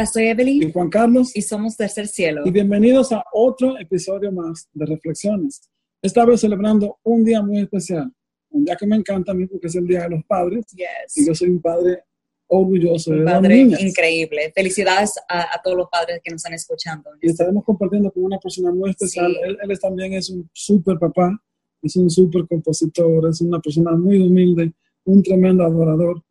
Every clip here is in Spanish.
Hola, soy Evelyn. Y Juan Carlos. Y somos Tercer Cielo. Y bienvenidos a otro episodio más de Reflexiones. Esta vez celebrando un día muy especial. Un día que me encanta a mí porque es el Día de los Padres. Yes. Y yo soy un padre orgulloso un de padre niñas. increíble. Felicidades a, a, todos los padres que nos están escuchando. Y estaremos compartiendo con una persona muy especial. Sí. Él, él es también es un súper papá, es un súper compositor, es una persona muy humilde, un tremendo adorador.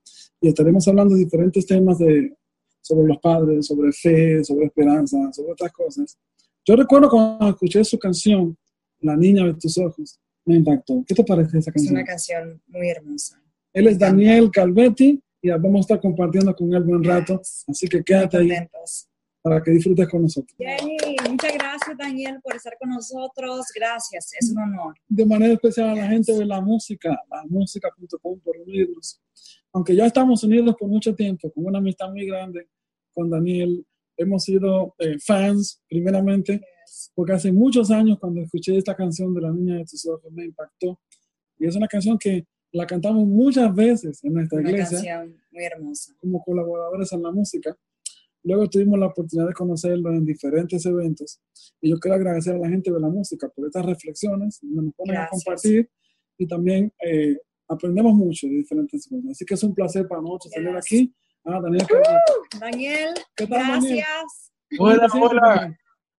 Y estaremos hablando de diferentes temas de, sobre los padres, sobre fe, sobre esperanza, sobre otras cosas. Yo recuerdo cuando escuché su canción, La niña de tus ojos, me impactó. ¿Qué te parece esa Es canción? una canción muy hermosa. Él es Daniel Calvetti y vamos a estar compartiendo con él buen rato, así que quédate ahí para que disfrutes con nosotros. Yay, muchas gracias, Daniel, por estar con nosotros. Gracias, es un honor. De manera especial a la gente de la música, la música.com por unirnos. Aunque ya estamos unidos por mucho tiempo, con una amistad muy grande con Daniel, hemos sido eh, fans primeramente, porque hace muchos años cuando escuché esta canción de La Niña de tus Ojos me impactó. Y es una canción que la cantamos muchas veces en nuestra Una iglesia canción muy hermosa. como colaboradores en la música. Luego tuvimos la oportunidad de conocerlo en diferentes eventos y yo quiero agradecer a la gente de la música por estas reflexiones, donde nos ponen a Gracias. compartir y también eh, aprendemos mucho de diferentes cosas. Así que es un placer para nosotros tener aquí a Daniel Carrillo. Daniel, ¿Qué tal, Daniel? gracias. Hola, hola,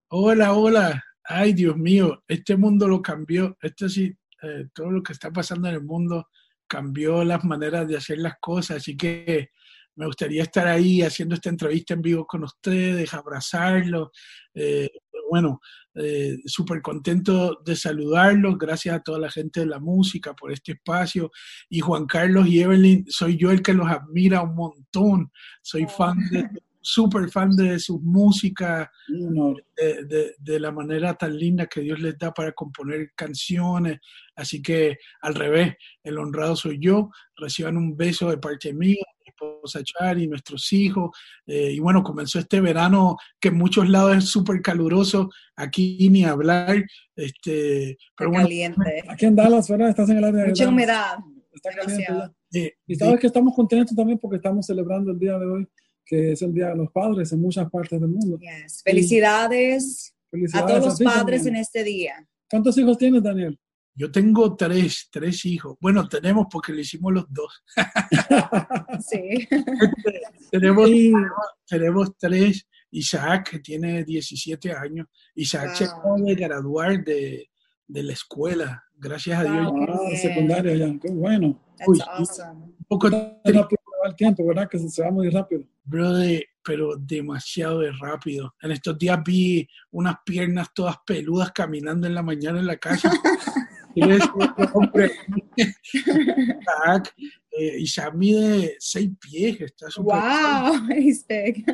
hola, hola. Ay, Dios mío, este mundo lo cambió. Esto sí, eh, todo lo que está pasando en el mundo cambió las maneras de hacer las cosas. Así que me gustaría estar ahí haciendo esta entrevista en vivo con ustedes, abrazarlos. Eh, bueno, eh, súper contento de saludarlos. Gracias a toda la gente de la música por este espacio. Y Juan Carlos y Evelyn, soy yo el que los admira un montón. Soy Oh. fan de, súper fan de sus músicas Un honor. de, de- de la manera tan linda que Dios les da para componer canciones. Así que al revés, el honrado soy yo. Reciban un beso de parte mía, mi esposa Chari, nuestros hijos. Eh, y bueno, comenzó este verano que en muchos lados es súper caluroso. Aquí ni hablar. Este, pero bueno, caliente. Aquí en Dallas, ¿verdad? Estás en el área de Mucha humedad. Está caliente eh, Y sabes que estamos contentos también porque estamos celebrando el día de hoy, que es el Día de los Padres en muchas partes del mundo. Yes. Felicidades a Felicidades todos los ti padres también. en este día. ¿Cuántos hijos tienes, Daniel? yo tengo tres, tres hijos. Bueno, tenemos porque le hicimos los dos. Sí. Tenemos Y- tenemos tres. Isaac, que tiene 17 años. Isaac se Wow. acaba de graduar de, de la escuela. Gracias a Dios. Wow. Un Ah, secundaria ya, qué bueno. That's Uy, awesome. poco Es rápido que va el tiempo, ¿verdad? Que se, se va muy rápido. brother, pero demasiado de rápido. En estos días vi unas piernas todas peludas caminando en la mañana en la casa. Y le decía, hombre, eh, Isaac mide seis pies, está súper Wow, he's big.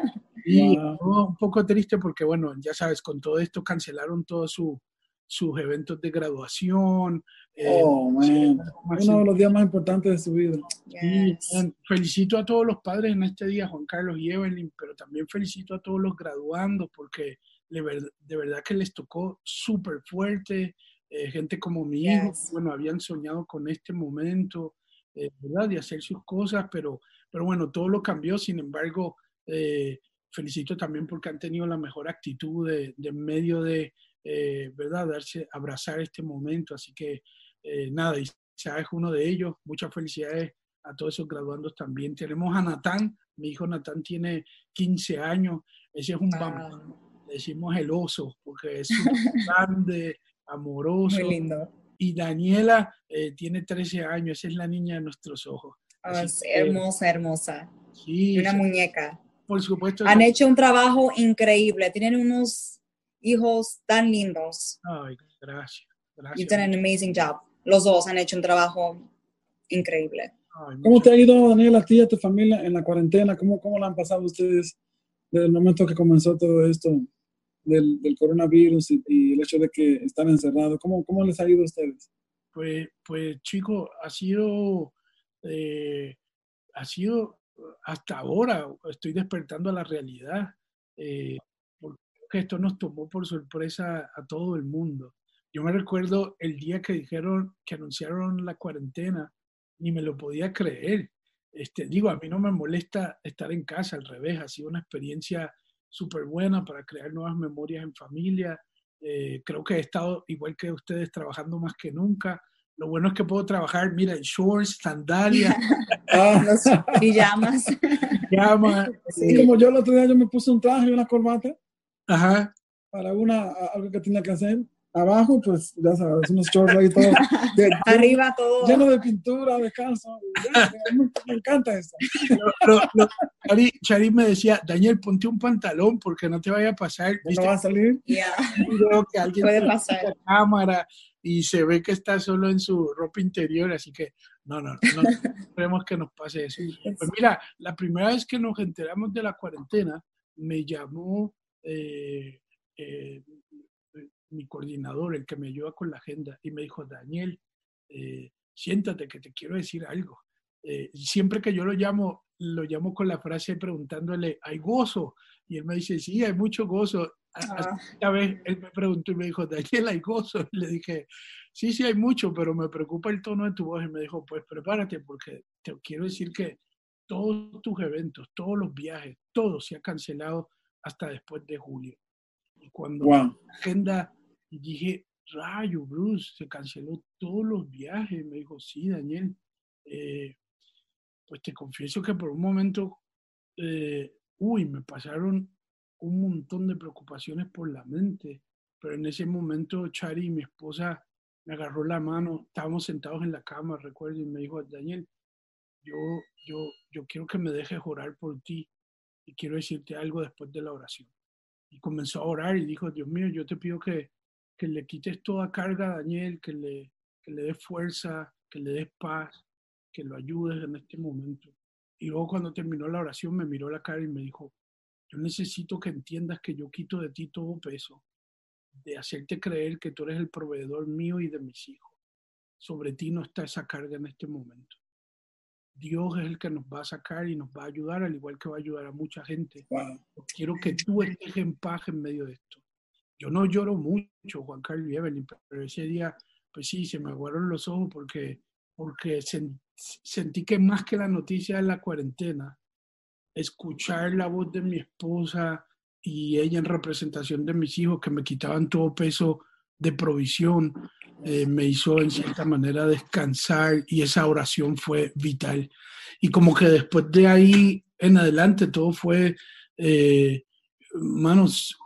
Y Wow. un poco triste porque, bueno, ya sabes, con todo esto cancelaron todos su- sus eventos de graduación. eh, Oh, man. más Uno de los días más importantes de su vida. Yes. man, felicito a todos los padres en este día, Juan Carlos y Evelyn, pero también felicito a todos los graduandos porque de, ver- de verdad que les tocó súper fuerte. eh, gente como mi hijo, Yes. bueno, habían soñado con este momento, eh, ¿verdad? De hacer sus cosas, pero, pero bueno, todo lo cambió. Sin embargo, eh, felicito también porque han tenido la mejor actitud de, de en medio de, eh, ¿verdad? Darse, abrazar este momento. Así que, eh, nada, Isaac es uno de ellos. Muchas felicidades a todos esos graduandos también. Tenemos a Natán, mi hijo Natán tiene 15 años, ese es un Wow. bambino, le decimos el oso, porque es grande, amoroso. Muy lindo. Y Daniela eh, tiene 13 años, esa es la niña de nuestros ojos. Oh, Así es que, hermosa, hermosa. sí, Una muñeca. por supuesto. Han hecho un trabajo increíble. Tienen unos hijos tan lindos. Ay, gracias. gracias. You've done an amazing job. Los dos han hecho un trabajo increíble. Ay, ¿Cómo te ha ido, Daniel, a ti y a tu familia en la cuarentena? ¿Cómo, cómo la han pasado ustedes desde el momento que comenzó todo esto del, del coronavirus y, y el hecho de que están encerrados? ¿Cómo, ¿Cómo les ha ido a ustedes? Pues, pues chico, ha sido, eh, ha sido hasta ahora, estoy despertando a la realidad, eh, que esto nos tomó por sorpresa a todo el mundo. Yo me recuerdo el día que dijeron, que anunciaron la cuarentena, ni me lo podía creer. Este, digo, a mí no me molesta estar en casa, al revés, ha sido una experiencia súper buena para crear nuevas memorias en familia. Eh, creo que he estado, igual que ustedes, trabajando más que nunca. Lo bueno es que puedo trabajar, mira, en shorts, sandalias. Los pijamas. Llama. Y como yo el otro día yo me puse un traje y una corbata Ajá. para una, algo que tenía que hacer. Abajo, pues ya sabes, unos shorts ahí todo. de- Arriba todo. lleno de pintura, de calzo. Ya, Me, me encanta Chari, Chari me decía, Daniel, ponte un pantalón porque no te vaya a pasar. No ¿Viste? va a salir. Ya. Un video que alguien Puede pasar. la cámara y se ve que está solo en su ropa interior, así que no, no, no, no queremos que nos pase eso. Pues mira, la primera vez que nos enteramos de la cuarentena, me llamó eh, eh, mi coordinador, el que me ayuda con la agenda, y me dijo, Daniel, eh, siéntate que te quiero decir algo. Eh, siempre que yo lo llamo, lo llamo con la frase preguntándole, ¿hay gozo? Y él me dice, sí, hay mucho gozo. Ah, esta vez él me preguntó y me dijo, Daniel, ¿hay gozo? Y le dije, sí, sí, hay mucho, pero me preocupa el tono de tu voz. Y me dijo, pues prepárate porque te quiero decir que todos tus eventos, todos los viajes, todo se ha cancelado hasta después de julio. Y cuando Wow. la agenda dije, rayo, Bruce, se canceló todos los viajes. Me dijo, sí, Daniel. eh, pues te confieso que por un momento, eh, uy, me pasaron un montón de preocupaciones por la mente. Pero en ese momento, Chari, mi esposa, me agarró la mano. Estábamos sentados en la cama, recuerdo, y me dijo, Daniel, yo, yo, yo quiero que me dejes orar por ti y quiero decirte algo después de la oración. Y comenzó a orar y dijo, Dios mío, yo te pido que, que le quites toda carga a Daniel, que le, que le des fuerza, que le des paz, que lo ayudes en este momento. Y luego cuando terminó la oración me miró la cara y me dijo, yo necesito que entiendas que yo quito de ti todo peso, de hacerte creer que tú eres el proveedor mío y de mis hijos. Sobre ti no está esa carga en este momento. Dios es el que nos va a sacar y nos va a ayudar, al igual que va a ayudar a mucha gente. Wow. Quiero que tú estés en paz en medio de esto. Yo no lloro mucho, Juan Carlos y Evelyn, pero ese día, pues sí, se me aguaron los ojos porque, porque sen- sentí que más que la noticia de la cuarentena, escuchar la voz de mi esposa y ella en representación de mis hijos que me quitaban todo peso de provisión, eh, me hizo en cierta manera descansar y esa oración fue vital. Y como que después de ahí en adelante todo fue, eh, manos,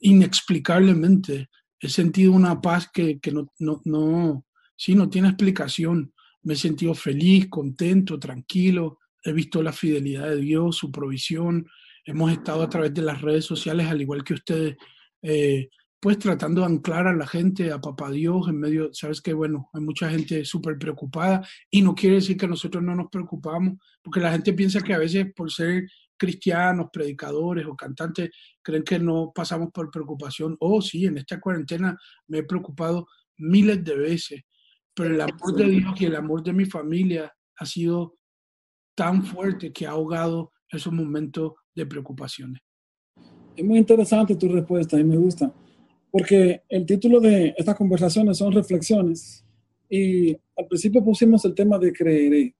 inexplicablemente. He sentido una paz que, que no, no, no, sí, no tiene explicación. Me he sentido feliz, contento, tranquilo. He visto la fidelidad de Dios, su provisión. Hemos estado a través de las redes sociales, al igual que ustedes, eh, pues tratando de anclar a la gente, a Papá Dios, en medio, sabes que bueno, hay mucha gente súper preocupada y no quiere decir que nosotros no nos preocupamos, porque la gente piensa que a veces por ser cristianos, predicadores o cantantes, creen que no pasamos por preocupación. Oh, sí, en esta cuarentena me he preocupado miles de veces, pero el amor de Dios y el amor de mi familia ha sido tan fuerte que ha ahogado esos momentos de preocupaciones. Es muy interesante tu respuesta y me gusta, porque el título de estas conversaciones son reflexiones y al principio pusimos el tema de creeré.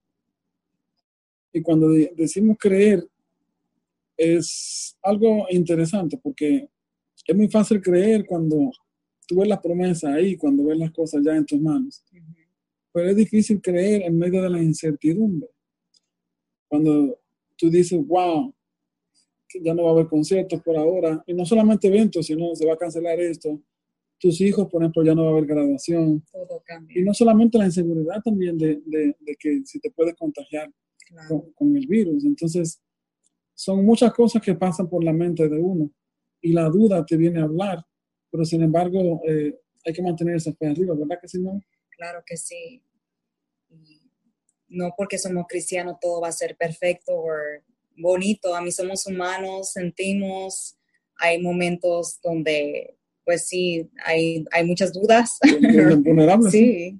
Y cuando de- decimos creer es algo interesante porque es muy fácil creer cuando tú ves las promesas ahí, cuando ves las cosas ya en tus manos. Pero es difícil creer en medio de la incertidumbre. Cuando tú dices, wow, ya no va a haber conciertos por ahora, y no solamente eventos, sino se va a cancelar esto. Tus hijos, por ejemplo, ya no va a haber graduación. Todo cambia. Y no solamente la inseguridad también de, de- de que si te puedes contagiar claro. con, con el virus. Entonces, son muchas cosas que pasan por la mente de uno y la duda te viene a hablar, pero sin embargo eh, hay que mantener esa fe arriba, ¿verdad que si no? Claro que sí. No porque somos cristianos todo va a ser perfecto o bonito. A mí somos humanos, sentimos, hay momentos donde, pues sí, hay, hay muchas dudas. Vulnerable. ¿sí?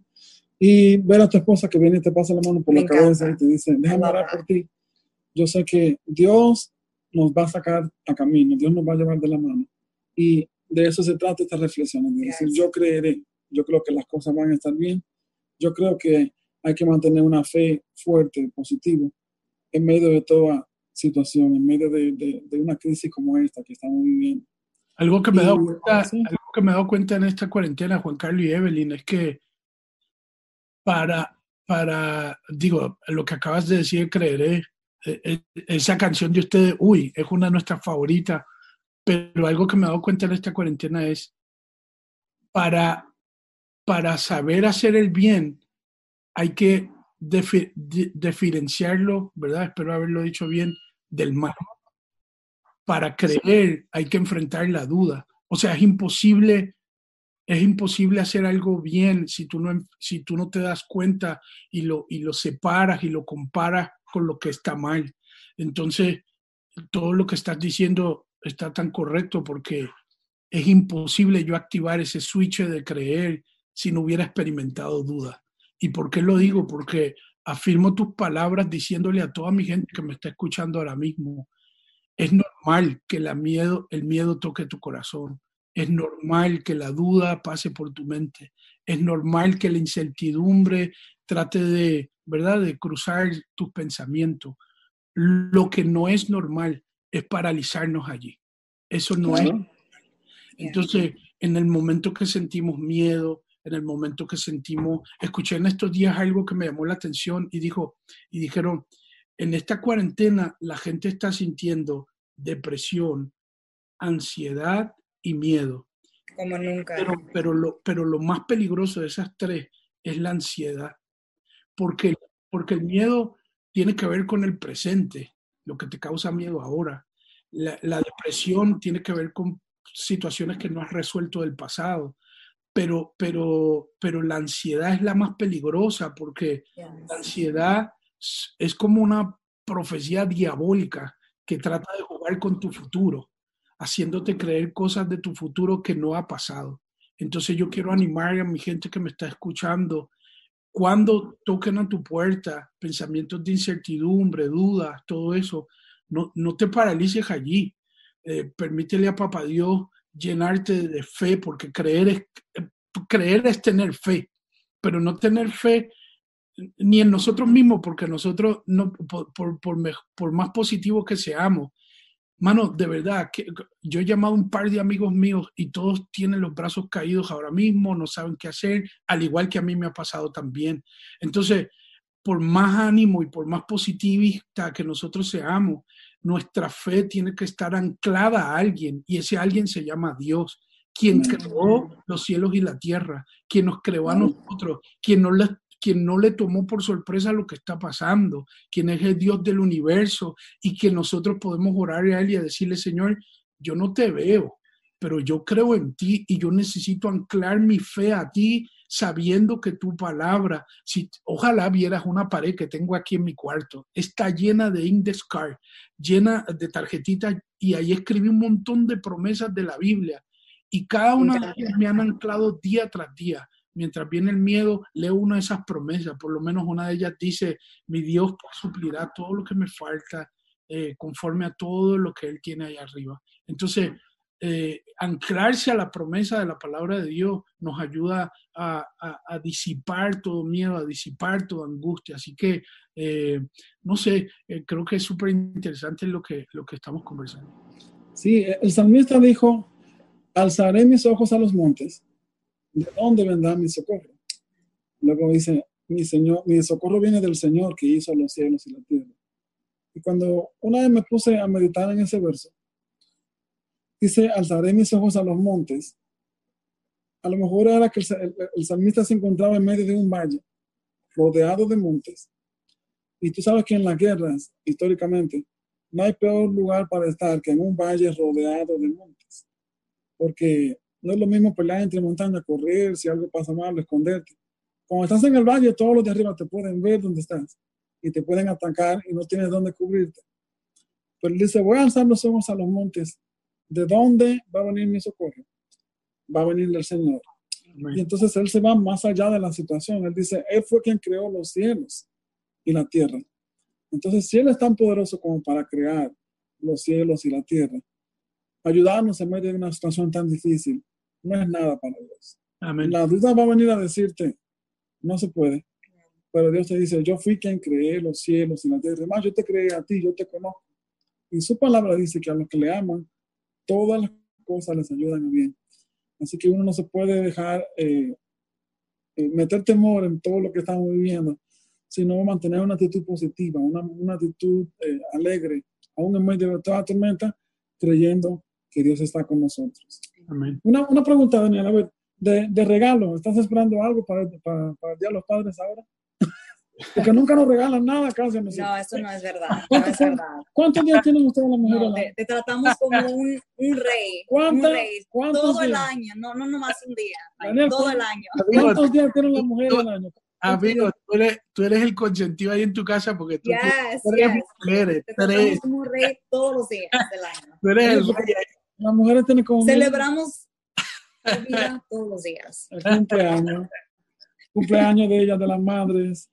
Y ver a tu esposa que viene y te pasa la mano por Me la cabeza encanta. y te dice, déjame orar por ti. Yo sé que Dios nos va a sacar a camino, Dios nos va a llevar de la mano. Y de eso se trata esta reflexión, de decir, yo creeré, yo creo que las cosas van a estar bien. Yo creo que hay que mantener una fe fuerte, positiva, en medio de toda situación, en medio de, de, una crisis como esta que estamos viviendo. Algo que me he dado cuenta, algo que me he dado cuenta en esta cuarentena, Juan Carlos y Evelyn, es que para, para, digo, lo que acabas de decir, creeré, e, e, esa canción de ustedes, uy, es una de nuestras favoritas, pero algo que me he dado cuenta en esta cuarentena es, para, para saber hacer el bien, hay que diferenciarlo, ¿verdad? Espero haberlo dicho bien, del mal. Para creer hay que enfrentar la duda. O sea, es imposible es imposible hacer algo bien si tú no, si tú no te das cuenta y lo, y lo separas y lo comparas con lo que está mal. Entonces, todo lo que estás diciendo está tan correcto porque es imposible yo activar ese switch de creer si no hubiera experimentado duda. ¿Y por qué lo digo? Porque afirmo tus palabras diciéndole a toda mi gente que me está escuchando ahora mismo, es normal que la miedo, el miedo toque tu corazón. Es normal que la duda pase por tu mente. Es normal que la incertidumbre trate de, ¿verdad?, de cruzar tus pensamientos. Lo que no es normal es paralizarnos allí. Eso no es. Entonces, en el momento que sentimos miedo, en el momento que sentimos, escuché en estos días algo que me llamó la atención y dijo, y dijeron, en esta cuarentena la gente está sintiendo depresión, ansiedad y miedo. Como nunca. Pero, pero, lo, pero lo más peligroso de esas tres es la ansiedad, porque, porque el miedo tiene que ver con el presente, lo que te causa miedo ahora. La, la depresión tiene que ver con situaciones que no has resuelto del pasado, pero, pero, pero la ansiedad es la más peligrosa porque la ansiedad es como una profecía diabólica que trata de jugar con tu futuro haciéndote creer cosas de tu futuro que no ha pasado. Entonces yo quiero animar a mi gente que me está escuchando, cuando toquen a tu puerta pensamientos de incertidumbre, dudas, todo eso, no, no te paralices allí. Eh, permítele a Papá Dios llenarte de fe, porque creer es, creer es tener fe, pero no tener fe ni en nosotros mismos, porque nosotros, no, por, por, por más positivos que seamos, Mano, de verdad, que yo he llamado a un par de amigos míos y todos tienen los brazos caídos ahora mismo, no saben qué hacer, al igual que a mí me ha pasado también. Entonces, por más ánimo y por más positivista que nosotros seamos, nuestra fe tiene que estar anclada a alguien y ese alguien se llama Dios, quien creó los cielos y la tierra, quien nos creó a nosotros, quien nos, quien no le tomó por sorpresa lo que está pasando, quien es el Dios del universo y que nosotros podemos orar a Él y decirle, Señor, yo no te veo, pero yo creo en ti y yo necesito anclar mi fe a ti sabiendo que tu palabra, si ojalá vieras una pared que tengo aquí en mi cuarto, está llena de index card, llena de tarjetitas y ahí escribí un montón de promesas de la Biblia. Y cada una de ellas me han anclado día tras día. Mientras viene el miedo, leo una de esas promesas, por lo menos una de ellas dice, mi Dios suplirá todo lo que me falta eh, conforme a todo lo que Él tiene ahí arriba. Entonces, eh, anclarse a la promesa de la palabra de Dios nos ayuda a, disipar todo miedo, a disipar toda angustia. Así que, eh, no sé, creo que es súper interesante lo que, lo que estamos conversando. Sí, el salmista dijo, alzaré mis ojos a los montes ¿de dónde vendrá mi socorro? Luego dice, mi, señor, mi socorro viene del Señor que hizo los cielos y la tierra. Y cuando una vez me puse a meditar en ese verso, dice, alzaré mis ojos a los montes. A lo mejor era que el, el salmista se encontraba en medio de un valle, rodeado de montes. Y tú sabes que en las guerras, históricamente, no hay peor lugar para estar que en un valle rodeado de montes. Porque no es lo mismo pelear entre montañas, correr, si algo pasa mal, esconderte. Cuando estás en el valle, todos los de arriba te pueden ver dónde estás y te pueden atacar y no tienes dónde cubrirte. Pero él dice, voy a alzar los ojos a los montes. ¿De dónde va a venir mi socorro? Va a venir del Señor. Y entonces él se va más allá de la situación. Él dice, Él fue quien creó los cielos y la tierra. Entonces, si Él es tan poderoso como para crear los cielos y la tierra, ayudarnos en medio de una situación tan difícil, no es nada para Dios. La duda va a venir a decirte, no se puede. Pero Dios te dice, yo fui quien creé los cielos y la tierra. Además, yo te creé a ti, yo te conozco. Y su palabra dice que a los que le aman, todas las cosas les ayudan a bien. Así que uno no se puede dejar eh, eh, meter temor en todo lo que estamos viviendo, sino mantener una actitud positiva, una, una actitud eh, alegre, aún en medio de toda tormenta, creyendo que Dios está con nosotros. Amén. Una, una pregunta, Daniel, a ver, de, de regalo, ¿estás esperando algo para, para, para el Día de los Padres ahora? Porque nunca nos regalan nada nosotros. No, eso no es verdad. No es verdad. ¿Cuántos días tienen ustedes las mujeres? No, te, te tratamos como un, un rey. ¿Cuántas- Un rey. cuántos Todo el días? año. No, no nomás un día. Daniel, todo ¿cuántos- el año. ¿Cuántos días tienen las mujeres al año? Amigo, tú eres, tú eres el consentido ahí en tu casa porque tú, Yes, tú eres yes. mujeres, Te como un rey todos los días del año. tú eres el rey. Las mujeres tienen como Celebramos la vida todos los días. el cumpleaños, cumpleaños de ellas, de las madres,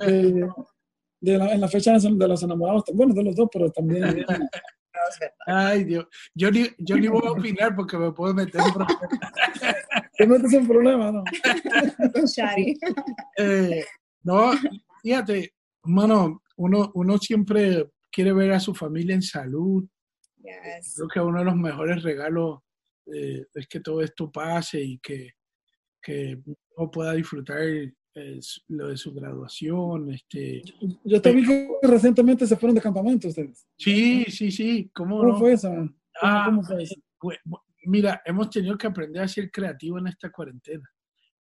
de, de la- en la fecha de los enamorados, bueno, de los dos, pero también. Ay, Dios. Yo ni, yo ni voy a opinar porque me puedo meter en problemas. te metes en problemas, ¿no? Shari. Eh, no, fíjate, mano, uno, uno siempre quiere ver a su familia en salud. Yes. Creo que uno de los mejores regalos eh, es que todo esto pase y que, que uno pueda disfrutar eh, su- lo de su graduación. Este, Yo te vi que recientemente se fueron de campamento ustedes. sí, sí, sí, ¿cómo ¿Cómo no? fue eso? ¿Cómo, Ah, cómo fue eso? Pues, mira, hemos tenido que aprender a ser creativo en esta cuarentena.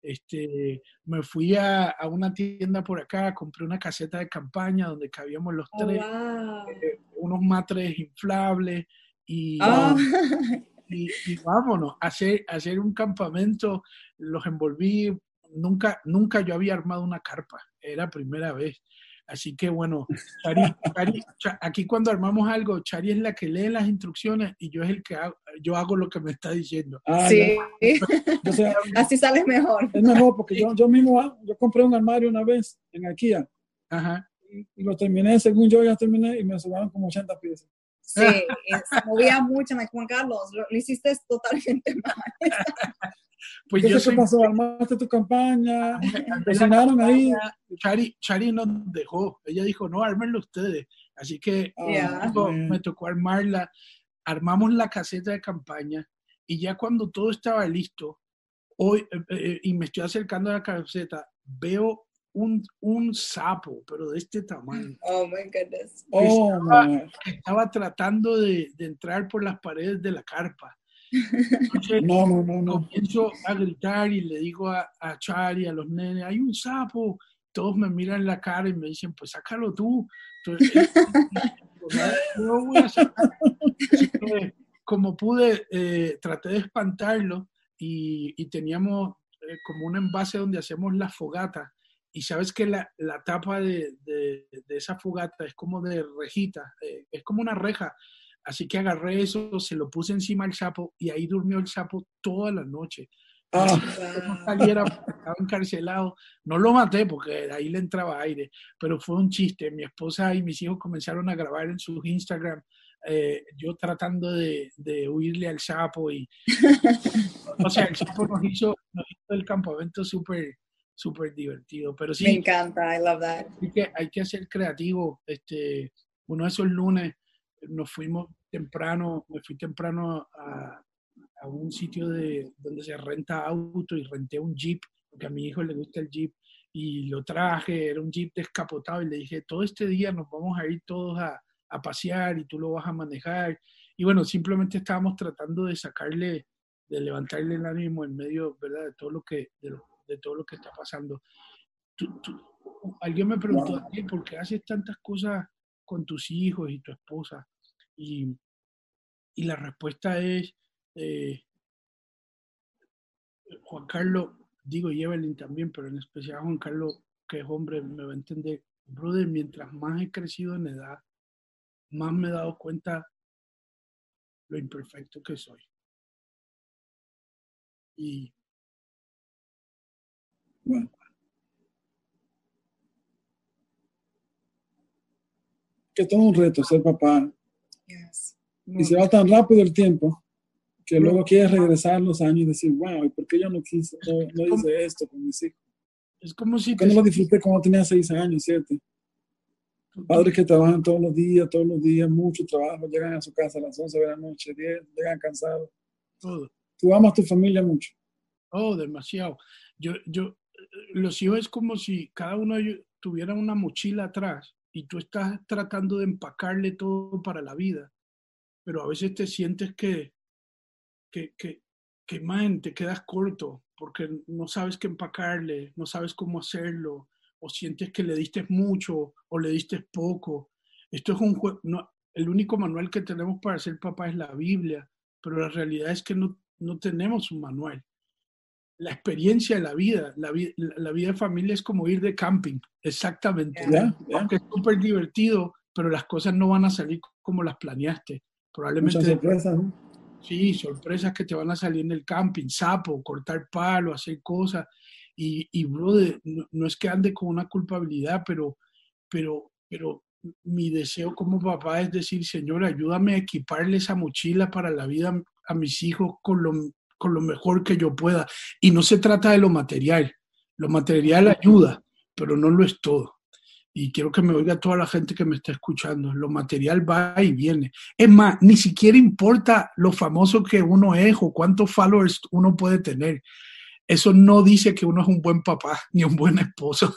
Este, me fui a, a una tienda por acá, compré una caseta de campaña donde cabíamos los Oh, tres, wow. unos matres inflables y, Ah, y, y vámonos, a hacer, a hacer un campamento, los envolví, nunca, nunca yo había armado una carpa, era primera vez. Así que bueno, Chari, Chari- Cha- aquí cuando armamos algo, Chari es la que lee las instrucciones y yo es el que hago, yo hago lo que me está diciendo. Ah, sí. O sea, así sale mejor. es mejor porque yo, yo mismo, yo compré un armario una vez en IKEA Ajá. y, y lo terminé, según yo ya terminé, y me sobraron como 80 piezas. Sí, se movía mucho. Me Juan Carlos, lo, lo hiciste totalmente mal. Pues ¿Qué yo soy qué pasó? ¿Armaste tu campaña? ¿Cocinaron ahí? Chari, Chari nos dejó. Ella dijo, no, ármenlo ustedes. Así que Ah, Ya. me tocó- bueno. me tocó armarla. Armamos la caseta de campaña y ya cuando todo estaba listo, hoy, eh, eh, y me estoy acercando a la caseta, veo un, un sapo, pero de este tamaño. Oh my goodness. Oh, my. Estaba tratando de, de entrar por las paredes de la carpa. Entonces, No, no, no, no. comienzo a gritar y le digo a, a Chari, a los nenes, hay un sapo. Todos me miran la cara y me dicen, pues sácalo tú. Entonces, yo voy a sacar. Como pude, eh, traté de espantarlo y, y teníamos eh, como un envase donde hacemos la fogata. Y sabes que la, la tapa de, de- de esa fogata es como de rejita, eh, es como una reja. Así que agarré eso, se lo puse encima al sapo y ahí durmió el sapo toda la noche. Ah, No saliera, estaba encarcelado. No lo maté porque ahí le entraba aire, pero fue un chiste. Mi esposa y mis hijos comenzaron a grabar en sus Instagram, eh, yo tratando de, de huirle al sapo y, o sea, el sapo nos hizo, nos hizo el campamento súper, súper divertido. Pero Me sí, encanta. I love that. hay que, hay que ser creativo. Este, uno de esos lunes nos fuimos temprano, me fui temprano a, a un sitio de, donde se renta auto y renté un jeep, porque a mi hijo le gusta el jeep, y lo traje, era un jeep descapotado y le dije, todo este día nos vamos a ir todos a, a pasear y tú lo vas a manejar. Y bueno, simplemente estábamos tratando de sacarle, de levantarle el ánimo en medio, ¿verdad? De todo lo que, de, lo- de todo lo que está pasando. Tú- tú- alguien me preguntó, a ti, ¿por qué haces tantas cosas con tus hijos y tu esposa? Y, y la respuesta es, eh, Juan Carlos, digo Evelyn también, pero en especial Juan Carlos, que es hombre, me va a entender. Brother, mientras más he crecido en edad, más me he dado cuenta lo imperfecto que soy. Y bueno. Que todo un reto ser papá. Yes. Y se va tan rápido el tiempo que luego quieres regresar los años y decir, wow, ¿y por qué yo no quise, no, no hice esto con mis hijos? es como si ¿Por qué te, no lo disfruté cuando tenía seis años, siete? Padres que trabajan todos los días, todos los días, mucho trabajo, llegan a su casa a las 11 de la noche, 10, llegan cansados. Todo. Tú amas a tu familia mucho. Oh, demasiado. Yo, yo, los hijos es como si cada uno de ellos tuviera una mochila atrás y tú estás tratando de empacarle todo para la vida, pero a veces te sientes que, que, que, que man, te quedas corto porque no sabes qué empacarle, no sabes cómo hacerlo, o sientes que le diste mucho o le diste poco. Esto es un juego, no, el único manual que tenemos para ser papá es la Biblia, pero la realidad es que no, no tenemos un manual. La experiencia de la vida, la, la vida de familia es como ir de camping, exactamente. Aunque es súper divertido, pero las cosas no van a salir como las planeaste. Probablemente. Muchas sorpresas. Sí, sorpresas que te van a salir en el camping, sapo, cortar palo, hacer cosas. Y, y brother, no, es que ande con una culpabilidad, pero, pero, pero mi deseo como papá es decir, Señor, ayúdame a equiparle esa mochila para la vida a mis hijos con lo, con lo mejor que yo pueda. Y no se trata de lo material. Lo material ayuda, pero no lo es todo. Y quiero que me oiga toda la gente que me está escuchando. Lo material va y viene. Es más, ni siquiera importa lo famoso que uno es o cuántos followers uno puede tener eso no dice que uno es un buen papá ni un buen esposo.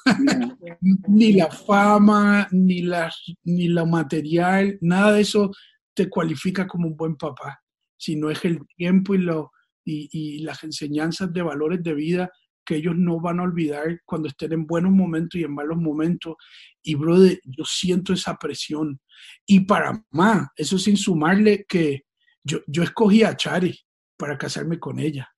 ni la fama, ni, la, ni lo material, nada de eso te cualifica como un buen papá, sino es el tiempo y, lo, y, y las enseñanzas de valores de vida que ellos no van a olvidar cuando estén en buenos momentos y en malos momentos. Y, brother, yo siento esa presión. Y para más, eso sin sumarle que yo, yo escogí a Chari para casarme con ella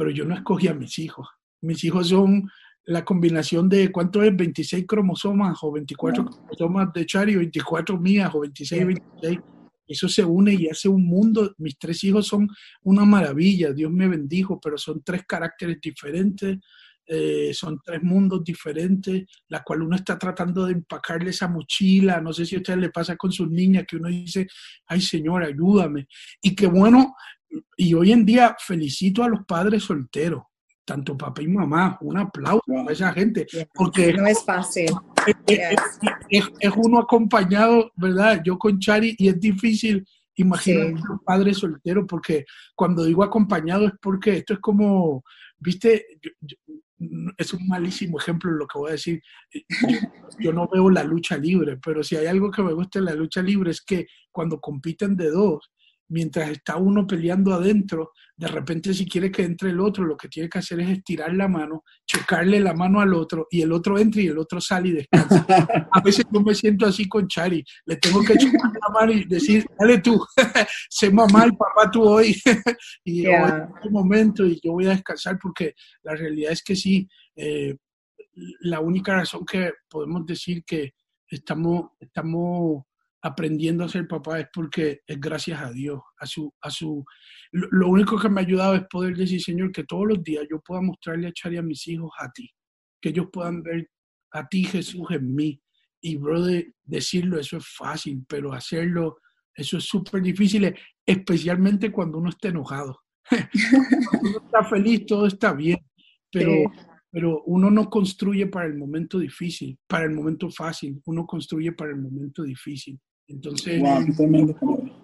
pero yo no escogí a mis hijos. Mis hijos son la combinación de cuánto es 26 cromosomas o 24 cromosomas de Chari, 24 mías o 26, 26. Eso se une y hace un mundo. Mis tres hijos son una maravilla. Dios me bendijo, pero son tres caracteres diferentes. Eh, son tres mundos diferentes, la cual uno está tratando de empacarle esa mochila. No sé si a usted le pasa con sus niñas, que uno dice, ay Señor, ayúdame. Y que bueno, y hoy en día felicito a los padres solteros, tanto papá y mamá, un aplauso a esa gente, porque no es fácil. Es, uno acompañado, ¿verdad? Yo con Chari y es difícil imaginar a un padre soltero, porque cuando digo acompañado es porque esto es como, viste, es un malísimo ejemplo lo que voy a decir. yo, no veo la lucha libre, pero si hay algo que me gusta en la lucha libre es que cuando compiten de dos, mientras está uno peleando adentro, de repente si quiere que entre el otro, lo que tiene que hacer es estirar la mano, chocarle la mano al otro y el otro entra y el otro sale y descansa. A veces yo me siento así con Chari, le tengo que chocar la mano y decir, dale tú, sé mamá y papá tú hoy y yeah. en este momento y yo voy a descansar porque la realidad es que sí, eh, la única razón que podemos decir que estamos, estamos aprendiendo a ser papá es porque es gracias a Dios, a su, a su, lo, único que me ha ayudado es poder decir, Señor, que todos los días yo pueda mostrarle a Chari a mis hijos a ti, que ellos puedan ver a ti, Jesús, en mí. Y, brother, decirlo, eso es fácil, pero hacerlo, eso es súper difícil, especialmente cuando uno está enojado. cuando uno está feliz, todo está bien, pero, pero uno no construye para el momento difícil, para el momento fácil, uno construye para el momento difícil. Entonces,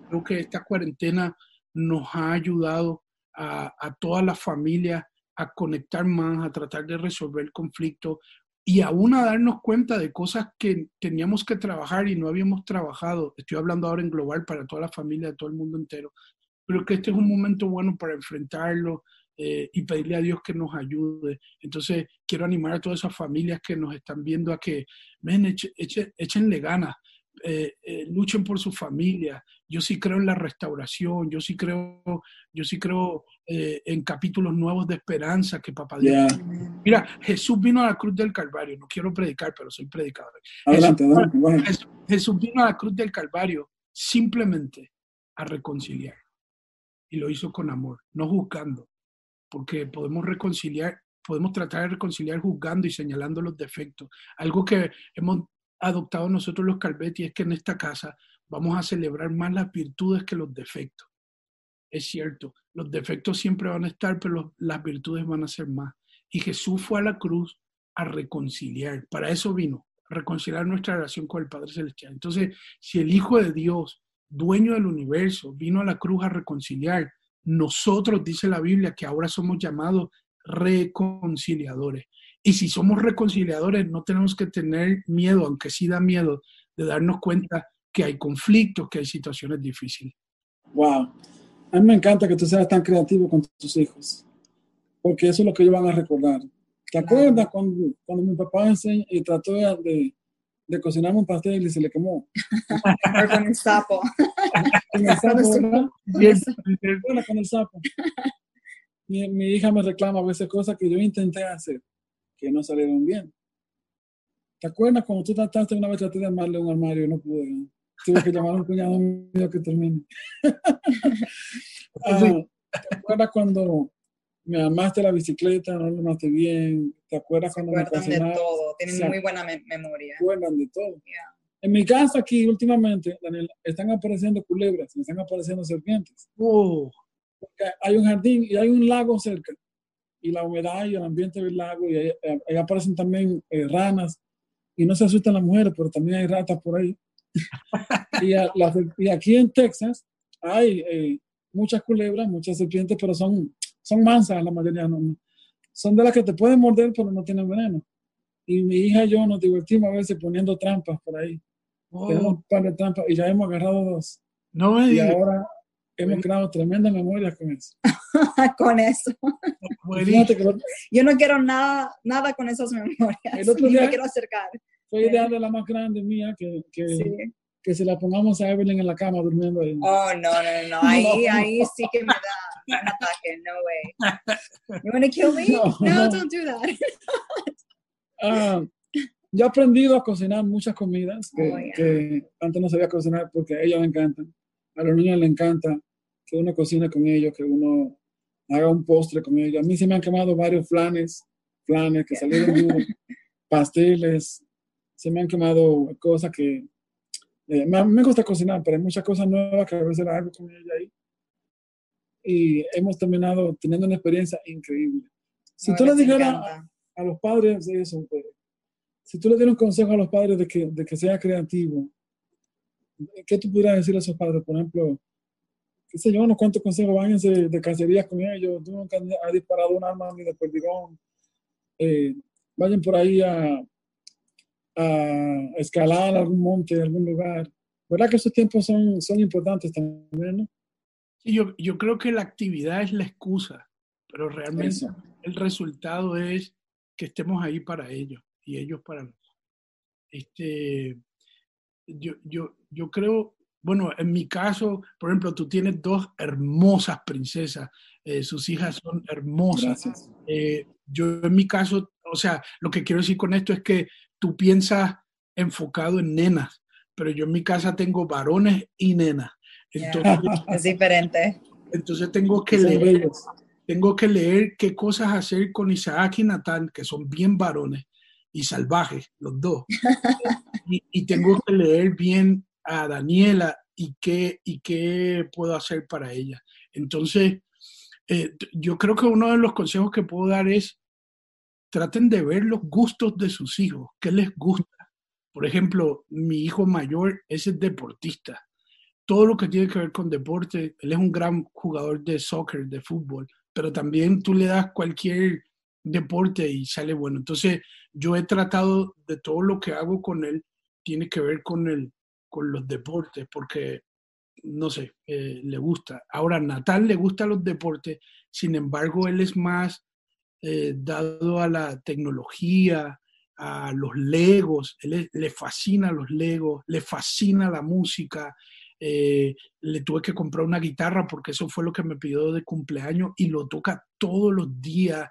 creo que esta cuarentena nos ha ayudado a, a toda la familia a conectar más, a tratar de resolver el conflicto y aún a darnos cuenta de cosas que teníamos que trabajar y no habíamos trabajado. Estoy hablando ahora en global para toda la familia, de todo el mundo entero. Pero que este es un momento bueno para enfrentarlo eh, y pedirle a Dios que nos ayude. Entonces, quiero animar a todas esas familias que nos están viendo a que, ven, échenle ganas. Eh, eh, luchen por su familia. Yo sí creo en la restauración, yo sí creo, yo sí creo eh, en capítulos nuevos de esperanza que papá Dios. Mira, Jesús vino a la cruz del Calvario, no quiero predicar, pero soy predicador. Jesús, Jesús vino a la cruz del Calvario simplemente a reconciliar. Y lo hizo con amor, no juzgando, porque podemos reconciliar podemos tratar de reconciliar juzgando y señalando los defectos. Algo que hemos adoptado nosotros los Calvetti es que en esta casa vamos a celebrar más las virtudes que los defectos. Es cierto, los defectos siempre van a estar, pero las virtudes van a ser más. Y Jesús fue a la cruz a reconciliar. Para eso vino, reconciliar nuestra relación con el Padre Celestial. Entonces, si el Hijo de Dios, dueño del universo, vino a la cruz a reconciliar, nosotros, dice la Biblia, que ahora somos llamados reconciliadores. Y si somos reconciliadores, no tenemos que tener miedo, aunque sí da miedo, de darnos cuenta que hay conflictos, que hay situaciones difíciles. Wow. A mí me encanta que tú seas tan creativo con tus hijos, porque eso es lo que ellos van a recordar. ¿Te acuerdas cuando, cuando mi papá enseñó y trató de, de cocinarme un pastel y se le quemó? con el sapo. con el sapo, ¿verdad? Bien. con el sapo. Mi, mi hija me reclama a veces cosas que yo intenté hacer que no salieron bien. ¿Te acuerdas cuando tú trataste una vez traté de armarle un armario y no pude? Tuve que llamar a un cuñado mío que termine. Ah, ¿Te acuerdas cuando me armaste la bicicleta, no lo armaste bien? ¿Te acuerdas cuando me acuerdan de todo, tienen muy buena memoria. ¿Te acuerdan de todo? En mi casa aquí últimamente, Daniel, están apareciendo culebras, están apareciendo serpientes. Oh. Porque hay un jardín y hay un lago cerca y la humedad y el ambiente del lago, y ahí, aparecen también eh, ranas, y no se asustan las mujeres, pero también hay ratas por ahí. y, y, aquí en Texas hay eh, muchas culebras, muchas serpientes, pero son, son mansas la mayoría, no, son de las que te pueden morder, pero no tienen veneno. Y mi hija y yo nos divertimos a veces poniendo trampas por ahí. Tenemos un par de trampas y ya hemos agarrado dos. No y ahora hemos creado tremenda memoria con eso. con eso. Yo no quiero nada, nada con esas memorias. El otro día, me quiero acercar. Fue idea de la más grande mía que, que, que se la pongamos a Evelyn en la cama durmiendo ahí. Oh, no, no, no. Ahí, ahí sí que me da un ataque. No way. You want to kill me? No, don't do that. uh, yo he aprendido a cocinar muchas comidas que, oh, que antes no sabía cocinar porque a ella me encantan. A los niños les encanta que uno cocine con ellos, que uno haga un postre con ellos. A mí se me han quemado varios flanes, flanes que salieron duros, pasteles, se me han quemado cosas que... Eh, me, gusta cocinar, pero hay muchas cosas nuevas que a veces las hago con ella ahí. Y hemos terminado teniendo una experiencia increíble. Si tú le dijeras a, los padres de eso, pues, si tú le dieras un consejo a los padres de que, de que sea creativo, ¿qué tú pudieras decir a esos padres? Por ejemplo, qué sé yo, unos cuantos consejos, váyanse de cacerías con ellos, tú nunca has disparado un arma ni de perdigón, eh, vayan por ahí a, a escalar algún monte, algún lugar. ¿Verdad que esos tiempos son, son importantes también, no? Sí, yo, yo creo que la actividad es la excusa, pero realmente el resultado es que estemos ahí para ellos y ellos para nosotros. Este, yo, yo, yo creo bueno, en mi caso, por ejemplo, tú tienes dos hermosas princesas, eh, sus hijas son hermosas. Eh, yo en mi caso, o sea, lo que quiero decir con esto es que tú piensas enfocado en nenas, pero yo en mi casa tengo varones y nenas. Entonces, es diferente. Entonces tengo que leer, tengo que leer qué cosas hacer con Isaac y Natán, que son bien varones y salvajes, los dos. y, y tengo que leer bien a Daniela y qué, y qué puedo hacer para ella. Entonces, eh, yo creo que uno de los consejos que puedo dar es traten de ver los gustos de sus hijos, qué les gusta. Por ejemplo, mi hijo mayor es el deportista. Todo lo que tiene que ver con deporte, él es un gran jugador de soccer, de fútbol, pero también tú le das cualquier deporte y sale bueno. Entonces, yo he tratado de todo lo que hago con él, tiene que ver con el, con los deportes porque, no sé, eh, le gusta. Ahora, Natal le gusta los deportes, sin embargo, él es más eh, dado a la tecnología, a los legos, él le fascina los legos, le fascina la música, eh, le tuve que comprar una guitarra porque eso fue lo que me pidió de cumpleaños y lo toca todos los días.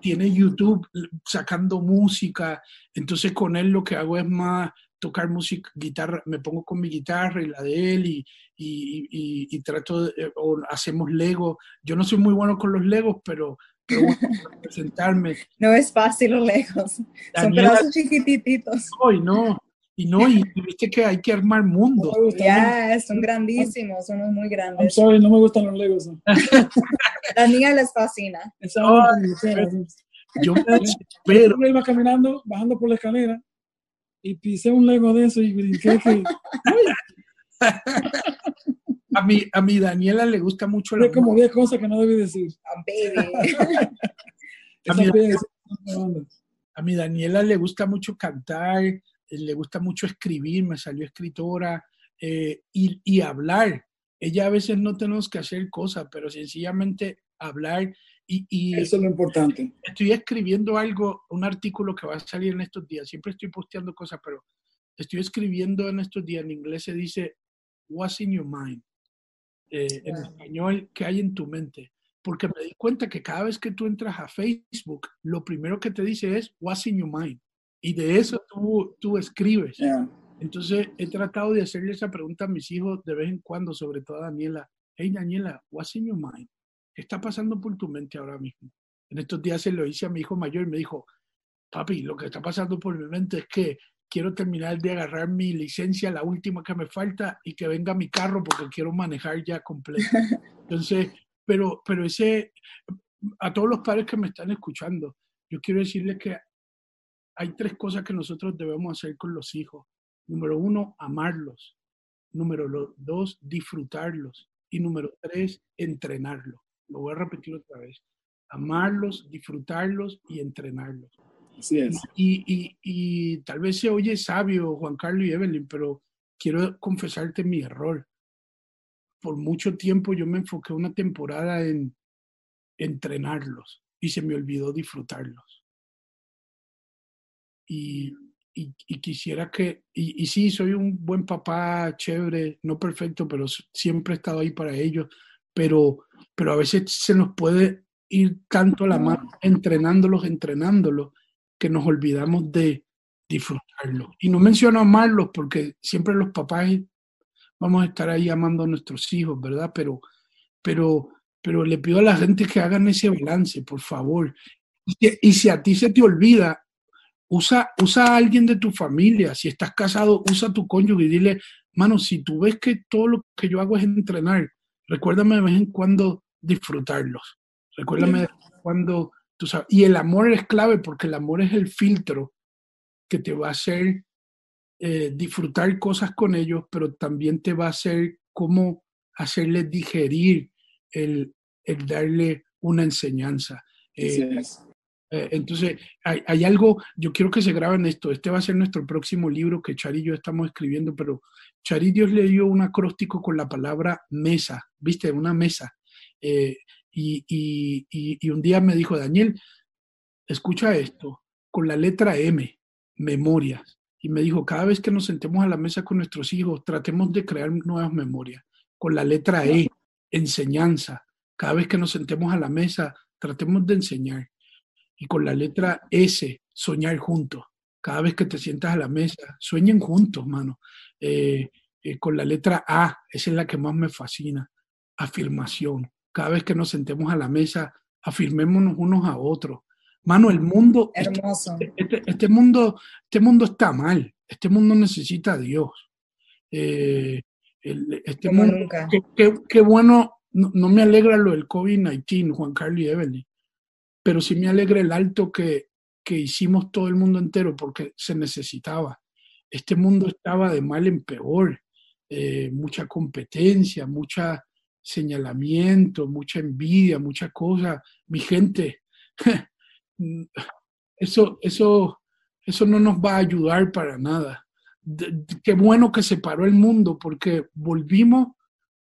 Tiene YouTube sacando música, entonces con él lo que hago es más tocar música, guitarra, me pongo con mi guitarra y la de él y, y, y, trato, de, o hacemos Lego. Yo no soy muy bueno con los Legos, pero, presentarme. No es fácil los Legos, son pedazos chiquititos. Hoy no, y no, y viste que hay que armar mundos. Ya, son grandísimos, son muy grandes. I'm sorry, no me gustan los Legos. La niña les fascina. yo me pero... iba caminando, bajando por la escalera, y pisé un lego de eso y brinqué que... a, mi, a mi Daniela le gusta mucho la como 10 cosas que no debí decir. A baby. A Esa mí- fue- esa fue la onda. A mi Daniela le gusta mucho cantar, eh, le gusta mucho escribir, me salió escritora eh, y, y hablar. Ella a veces no tenemos que hacer cosas, pero sencillamente hablar. Y, y Eso es lo importante. estoy escribiendo algo, un artículo que va a salir en estos días. Siempre estoy posteando cosas, pero estoy escribiendo en estos días. En inglés se dice, What's in your mind? Eh, En Wow. español, ¿qué hay en tu mente? Porque me di cuenta que cada vez que tú entras a Facebook, lo primero que te dice es, What's in your mind? Y de eso tú, tú escribes. Yeah. Entonces he tratado de hacerle esa pregunta a mis hijos de vez en cuando, sobre todo a Daniela. Hey Daniela, what's in your mind? ¿Qué está pasando por tu mente ahora mismo? En estos días se lo hice a mi hijo mayor y me dijo, papi, lo que está pasando por mi mente es que quiero terminar de agarrar mi licencia, la última que me falta, y que venga mi carro porque quiero manejar ya completo. Entonces, pero, pero ese, a todos los padres que me están escuchando, yo quiero decirles que hay tres cosas que nosotros debemos hacer con los hijos. Número uno, amarlos. Número dos, disfrutarlos. Y número tres, entrenarlos. Lo voy a repetir otra vez. Amarlos, disfrutarlos y entrenarlos. Así es. Y, y- y tal vez se oye sabio, Juan Carlos y Evelyn, pero quiero confesarte mi error. Por mucho tiempo yo me enfoqué una temporada en entrenarlos y se me olvidó disfrutarlos. Y, y- quisiera que, y, sí, soy un buen papá, chévere, no perfecto, pero siempre he estado ahí para ellos, pero, pero a veces se nos puede ir tanto a la mano entrenándolos, entrenándolos, que nos olvidamos de disfrutarlos. Y no menciono amarlos porque siempre los papás vamos a estar ahí amando a nuestros hijos, ¿verdad? Pero, pero, pero le pido a la gente que hagan ese balance, por favor. Y si, a ti se te olvida, usa, usa a alguien de tu familia. Si estás casado, usa a tu cónyuge y dile, mano, si tú ves que todo lo que yo hago es entrenar, recuérdame de vez en cuando disfrutarlos. Recuérdame de vez en cuando, tú sabes. Y el amor es clave porque el amor es el filtro que te va a hacer eh, disfrutar cosas con ellos, pero también te va a hacer cómo hacerles digerir el, el darle una enseñanza. Así Eh. Eh, entonces, hay, hay algo, yo quiero que se graben esto. Este va a ser nuestro próximo libro que Chari y yo estamos escribiendo, pero Chari Dios le dio un acróstico con la palabra mesa, ¿viste? Una mesa. Eh, y, y- y- y un día me dijo, Daniel, escucha esto, con la letra M, memorias. Y me dijo, cada vez que nos sentemos a la mesa con nuestros hijos, tratemos de crear nuevas memorias. Con la letra E, enseñanza. Cada vez que nos sentemos a la mesa, tratemos de enseñar. Y con la letra S, soñar juntos. Cada vez que te sientas a la mesa, sueñen juntos, mano. Eh, eh, con la letra A, esa es la que más me fascina. Afirmación. Cada vez que nos sentemos a la mesa, afirmémonos unos a otros. Mano, el mundo, este, Hermoso. este- este mundo, este mundo está mal. Este mundo necesita a Dios. Eh, el- este Como mundo, nunca. qué, qué- qué bueno, no, no me alegra lo del COVID-19, Juan Carlos y Evelyn, pero sí me alegra el alto que, que hicimos todo el mundo entero porque se necesitaba. Este mundo estaba de mal en peor, eh, mucha competencia, mucha señalamiento, mucha envidia, mucha cosa. Mi gente, eso, eso, eso no nos va a ayudar para nada. De- de- qué bueno que se paró el mundo porque volvimos,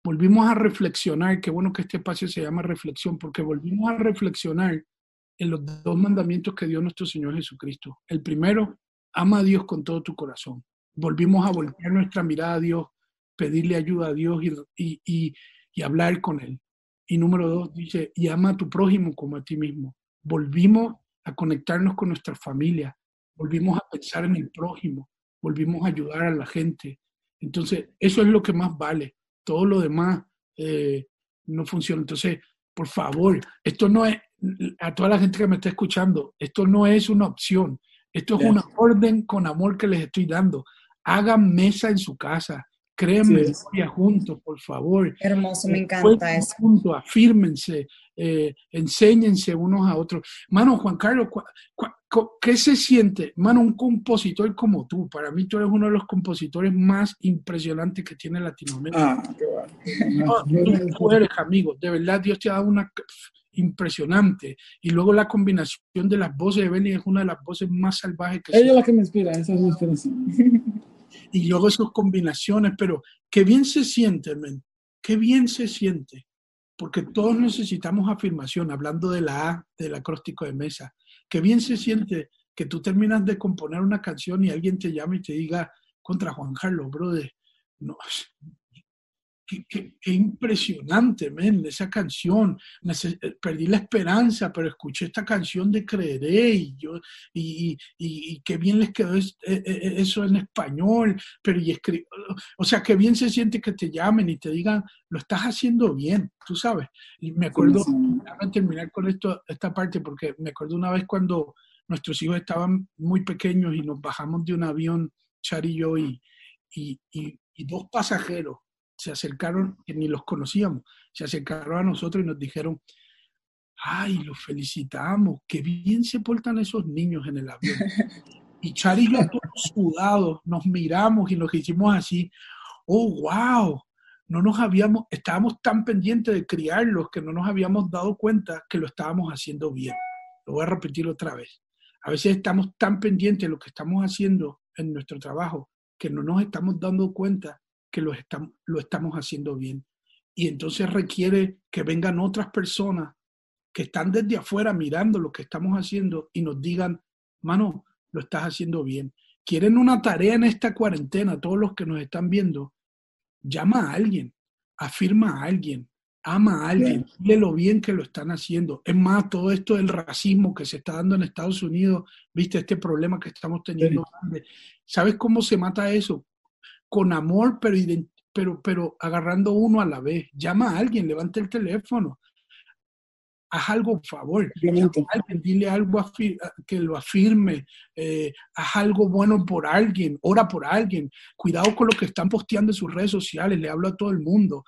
volvimos a reflexionar. Qué bueno que este espacio se llama reflexión porque volvimos a reflexionar en los dos mandamientos que dio nuestro Señor Jesucristo. El primero, ama a Dios con todo tu corazón. Volvimos a voltear nuestra mirada a Dios, pedirle ayuda a Dios y, y, y- y hablar con Él. Y número dos, dice, y ama a tu prójimo como a ti mismo. Volvimos a conectarnos con nuestra familia, volvimos a pensar en el prójimo, volvimos a ayudar a la gente. Entonces, eso es lo que más vale. Todo lo demás eh, no funciona. Entonces, por favor, esto no es, a toda la gente que me está escuchando, esto no es una opción. Esto es Yes. una orden con amor que les estoy dando. Hagan mesa en su casa. Creen Sí, memoria juntos, por favor. Hermoso, me encanta eso. juntos, afírmense, eh, enséñense unos a otros. Mano, Juan Carlos, ¿qué se siente? Mano, un compositor como tú, para mí tú eres uno de los compositores más impresionantes que tiene Latinoamérica. Ah, qué bueno. No, tú eres, amigo, de verdad Dios te ha dado una impresionante. Y luego la combinación de las voces de Benny es una de las voces más salvajes que Ella es la que me inspira, esa es mi inspiración. Y luego esas combinaciones, pero qué bien se siente, men. Qué bien se siente. Porque todos necesitamos afirmación, hablando de la A, del acróstico de mesa. Qué bien se siente que tú terminas de componer una canción y alguien te llama y te diga contra Juan Carlos, brother. No, Qué, impresionante, men, esa canción. Eh, perdí la esperanza, pero escuché esta canción de Creeré y yo, y, y, qué bien les quedó e, e, e, eso en español, pero y o sea, qué bien se siente que te llamen y te digan, lo estás haciendo bien, tú sabes. Y me acuerdo, déjame terminar con esto, esta parte, porque me acuerdo una vez cuando nuestros hijos estaban muy pequeños y nos bajamos de un avión, Char y yo, y, y, y dos pasajeros se acercaron, que ni los conocíamos, se acercaron a nosotros y nos dijeron, ay, los felicitamos, qué bien se portan esos niños en el avión. Y Chari y yo todos sudados, nos miramos y nos hicimos así, oh, wow, no nos habíamos, estábamos tan pendientes de criarlos que no nos habíamos dado cuenta que lo estábamos haciendo bien. Lo voy a repetir otra vez. A veces estamos tan pendientes de lo que estamos haciendo en nuestro trabajo que no nos estamos dando cuenta que lo estamos, lo estamos haciendo bien. Y entonces requiere que vengan otras personas que están desde afuera mirando lo que estamos haciendo y nos digan, mano, lo estás haciendo bien. Quieren una tarea en esta cuarentena, todos los que nos están viendo, llama a alguien, afirma a alguien, ama a alguien, dile lo bien que lo están haciendo. Es más, todo esto del racismo que se está dando en Estados Unidos, viste este problema que estamos teniendo. ¿Sabes cómo se mata eso? Con amor, pero, pero, pero agarrando uno a la vez. Llama a alguien, levante el teléfono. Haz algo, por favor. Alguien, dile algo que lo afirme. Eh, haz algo bueno por alguien. Ora por alguien. Cuidado con lo que están posteando en sus redes sociales. Le hablo a todo el mundo.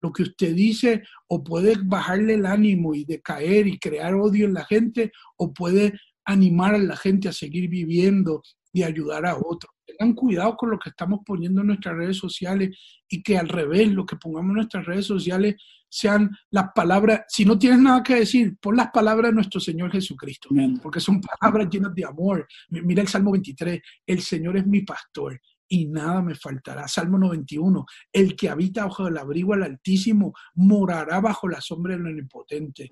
Lo que usted dice o puede bajarle el ánimo y decaer y crear odio en la gente o puede animar a la gente a seguir viviendo y ayudar a otros tengan cuidado con lo que estamos poniendo en nuestras redes sociales y que al revés, lo que pongamos en nuestras redes sociales sean las palabras, si no tienes nada que decir, pon las palabras de nuestro Señor Jesucristo, porque son palabras llenas de amor. Mira el Salmo 23, el Señor es mi pastor y nada me faltará. Salmo 91, el que habita bajo el abrigo al Altísimo morará bajo la sombra del Omnipotente.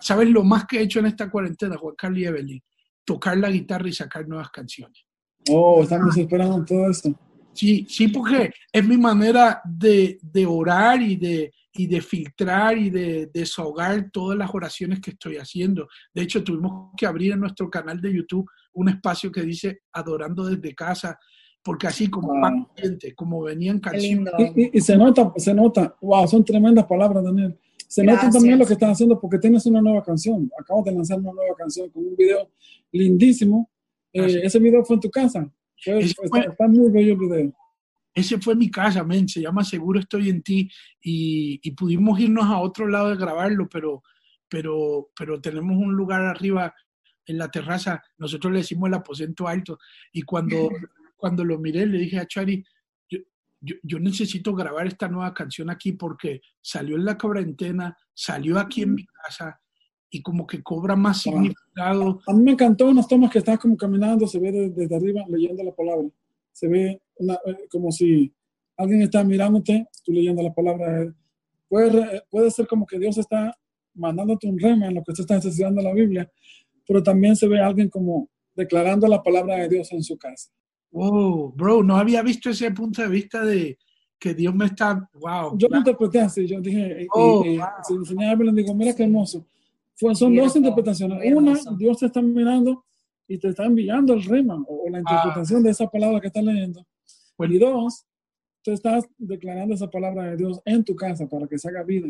¿Sabes lo más que he hecho en esta cuarentena, Juan Carlos y Evelyn? Tocar la guitarra y sacar nuevas canciones. Oh, estamos esperando todo esto. Sí, sí, porque es mi manera de, de orar y de, y de filtrar y de, desahogar todas las oraciones que estoy haciendo. De hecho, tuvimos que abrir en nuestro canal de YouTube un espacio que dice Adorando desde casa, porque así como wow. como venían canciones. Y, y, se nota, se nota, wow, son tremendas palabras, Daniel. Se nota también lo que estás haciendo porque tienes una nueva canción. Acabas de lanzar una nueva canción con un video lindísimo eh, ese video fue en tu casa. está, muy bello el video. Ese fue mi casa, men. Se llama Seguro estoy en ti. Y, y, pudimos irnos a otro lado de grabarlo, pero, pero, pero tenemos un lugar arriba en la terraza. Nosotros le decimos el aposento alto. Y cuando, cuando lo miré, le dije a Chari, yo, yo, yo, necesito grabar esta nueva canción aquí porque salió en la cuarentena, salió aquí en mi casa y como que cobra más significado. A mí me encantó unas tomas que estás como caminando, se ve desde, arriba leyendo la palabra. Se ve eh, como si alguien está mirándote, tú leyendo la palabra. Puede, puede ser como que Dios está mandándote un rema en lo que tú estás estudiando la Biblia, pero también se ve alguien como declarando la palabra de Dios en su casa. Wow, bro, no había visto ese punto de vista de que Dios me está, wow. Yo lo interpreté así, yo dije, oh, y, y, digo, mira qué hermoso son dos interpretaciones. Una, Dios te está mirando y te está enviando el rema o, la interpretación de esa palabra que estás leyendo. Pues, y dos, tú estás declarando esa palabra de Dios en tu casa para que se haga vida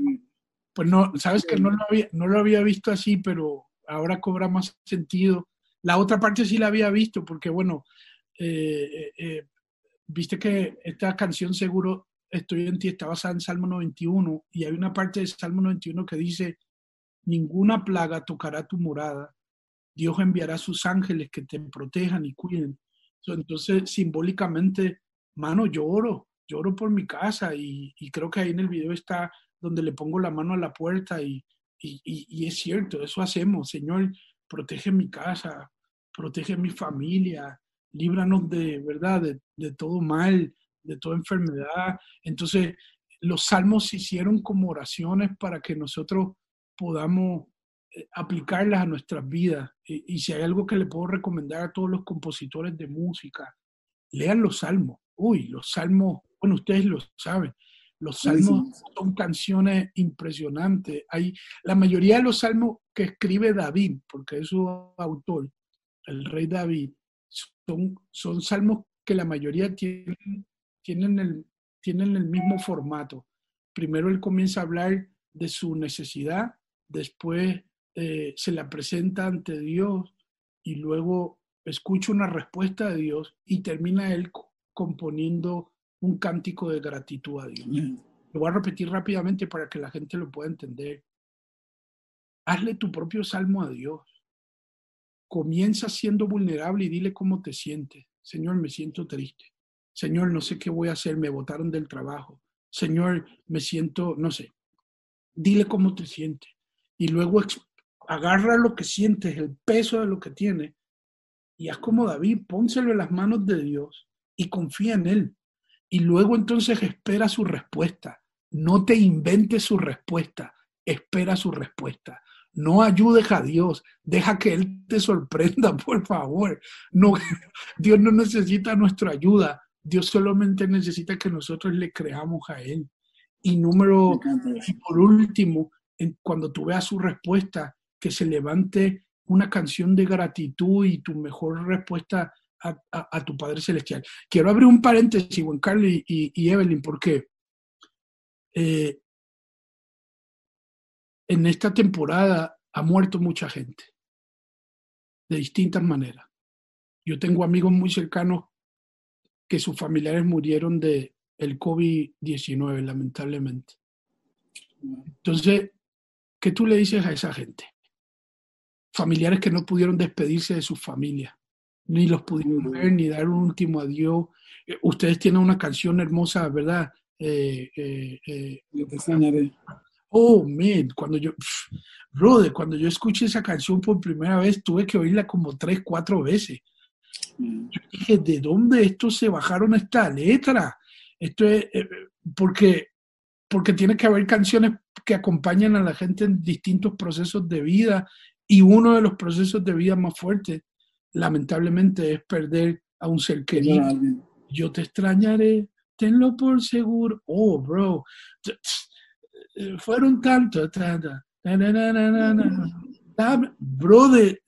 Pues no, sabes que no lo, había, no lo había visto así, pero ahora cobra más sentido. La otra parte sí la había visto, porque bueno, eh, eh, eh, viste que esta canción seguro Estoy en ti está basada en Salmo 91 y hay una parte de Salmo 91 que dice, ninguna plaga tocará tu morada, Dios enviará sus ángeles que te protejan y cuiden. Entonces, simbólicamente, mano, lloro, lloro por mi casa y, creo que ahí en el video está donde le pongo la mano a la puerta y, y, es cierto, eso hacemos. Señor, protege mi casa, protege mi familia, líbranos de, ¿verdad?, de, de todo mal, de toda enfermedad. Entonces, los salmos se hicieron como oraciones para que nosotros podamos eh, aplicarlas a nuestras vidas. Y, si hay algo que le puedo recomendar a todos los compositores de música, lean los salmos. Uy, los salmos, bueno, ustedes lo saben. Los salmos son canciones impresionantes. Hay, la mayoría de los salmos que escribe David, porque es su autor, el rey David, son, son salmos que la mayoría tienen, tienen, el, tienen el mismo formato. Primero él comienza a hablar de su necesidad, después eh, se la presenta ante Dios y luego escucha una respuesta de Dios y termina él componiendo un cántico de gratitud a Dios. Lo voy a repetir rápidamente para que la gente lo pueda entender. Hazle tu propio salmo a Dios. Comienza siendo vulnerable y dile cómo te sientes. Señor, me siento triste. Señor, no sé qué voy a hacer, me botaron del trabajo. Señor, me siento, no sé. Dile cómo te sientes. Y luego agarra lo que sientes, el peso de lo que tiene, y haz como David, pónselo en las manos de Dios y confía en Él. Y luego entonces espera su respuesta. No te inventes su respuesta, espera su respuesta. No ayudes a Dios, deja que Él te sorprenda, por favor. No, Dios no necesita nuestra ayuda, Dios solamente necesita que nosotros le creamos a Él. Y número, y por último, cuando tú veas su respuesta, que se levante una canción de gratitud y tu mejor respuesta a, tu Padre Celestial. Quiero abrir un paréntesis, Juan Carlos y, Evelyn, porque eh, en esta temporada ha muerto mucha gente de distintas maneras. Yo tengo amigos muy cercanos que sus familiares murieron de el COVID-19, lamentablemente. Entonces, ¿qué tú le dices a esa gente? familiares que no pudieron despedirse de sus familias, ni los pudieron ver, ni dar un último adiós. Eh, ustedes tienen una canción hermosa, ¿verdad? Eh, eh, yo te extrañaré. Oh, man, cuando yo, brother, cuando yo escuché esa canción por primera vez, tuve que oírla como tres, cuatro veces. Mm. Yo dije, ¿de dónde estos se bajaron esta letra? Esto es, porque, porque tiene que haber canciones que acompañan a la gente en distintos procesos de vida y uno de los procesos de vida más fuertes, lamentablemente, es perder a un ser querido. Yo te extrañaré, tenlo por seguro. Oh, bro, fueron tantos. Bro, de,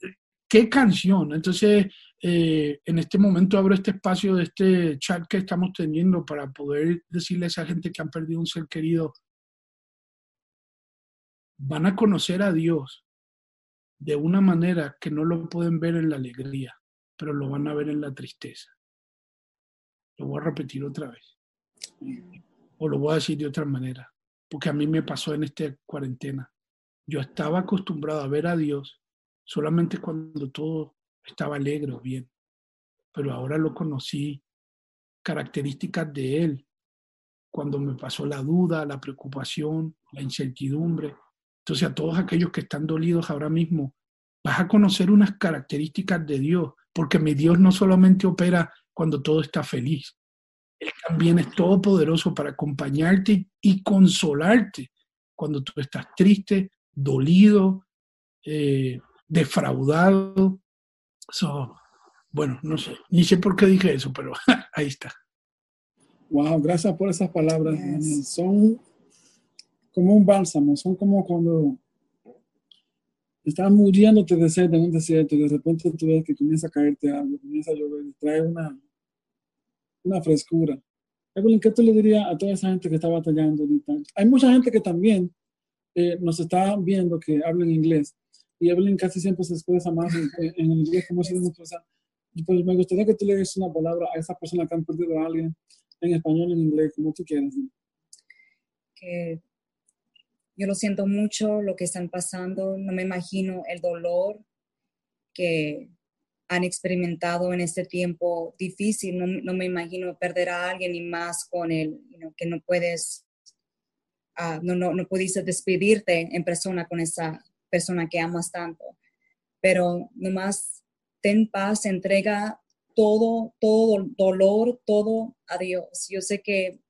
qué canción. Entonces, eh, en este momento abro este espacio de este chat que estamos teniendo para poder decirle a esa gente que han perdido un ser querido, van a conocer a Dios de una manera que no lo pueden ver en la alegría, pero lo van a ver en la tristeza. Lo voy a repetir otra vez. O lo voy a decir de otra manera, porque a mí me pasó en esta cuarentena. Yo estaba acostumbrado a ver a Dios solamente cuando todo estaba alegre o bien, pero ahora lo conocí características de Él, cuando me pasó la duda, la preocupación, la incertidumbre, entonces a todos aquellos que están dolidos ahora mismo, vas a conocer unas características de Dios, porque mi Dios no solamente opera cuando todo está feliz, Él también es todopoderoso para acompañarte y consolarte cuando tú estás triste, dolido, eh, defraudado. bueno, no sé, ni sé por qué dije eso, pero ahí está. Wow, gracias por esas palabras. Son como un bálsamo, son como cuando estás muriéndote de sed en un desierto y de repente tú ves que comienza a caerte algo, comienza a llover y trae una, una frescura. Evelyn, ¿qué tú le dirías a toda esa gente que está batallando ahorita? Hay mucha gente que también eh, nos está viendo que habla en inglés y Evelyn casi siempre se expresa más en, en inglés como si no Pues me gustaría que tú le des una palabra a esa persona que han perdido a alguien en español, en inglés, como tú quieras. Que yo lo siento mucho lo que están pasando, no me imagino el dolor que han experimentado en este tiempo difícil. No, no me imagino perder a alguien y más con el, you know, que no puedes, ah, no, no, no pudiste despedirte en persona con esa persona que amas tanto. Pero nomás ten paz, entrega todo, todo dolor, todo a Dios. Yo sé que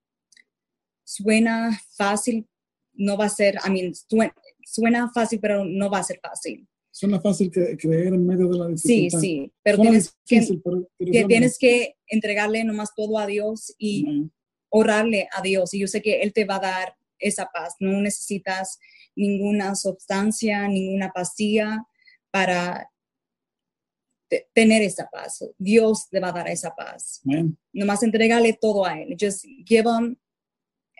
suena fácil, no va a ser, I mean, suena, suena fácil, pero no va a ser fácil. Suena fácil que, creer en medio de la Sí, dificultad. sí, pero Suena tienes, que, pero- pero que tienes que entregarle nomás todo a Dios y orarle a Dios. Y yo sé que Él te va a dar esa paz. No necesitas ninguna sustancia, ninguna pastilla para te- tener esa paz. Dios te va a dar esa paz. Amén. Nomás entregale todo a Él. Just give Him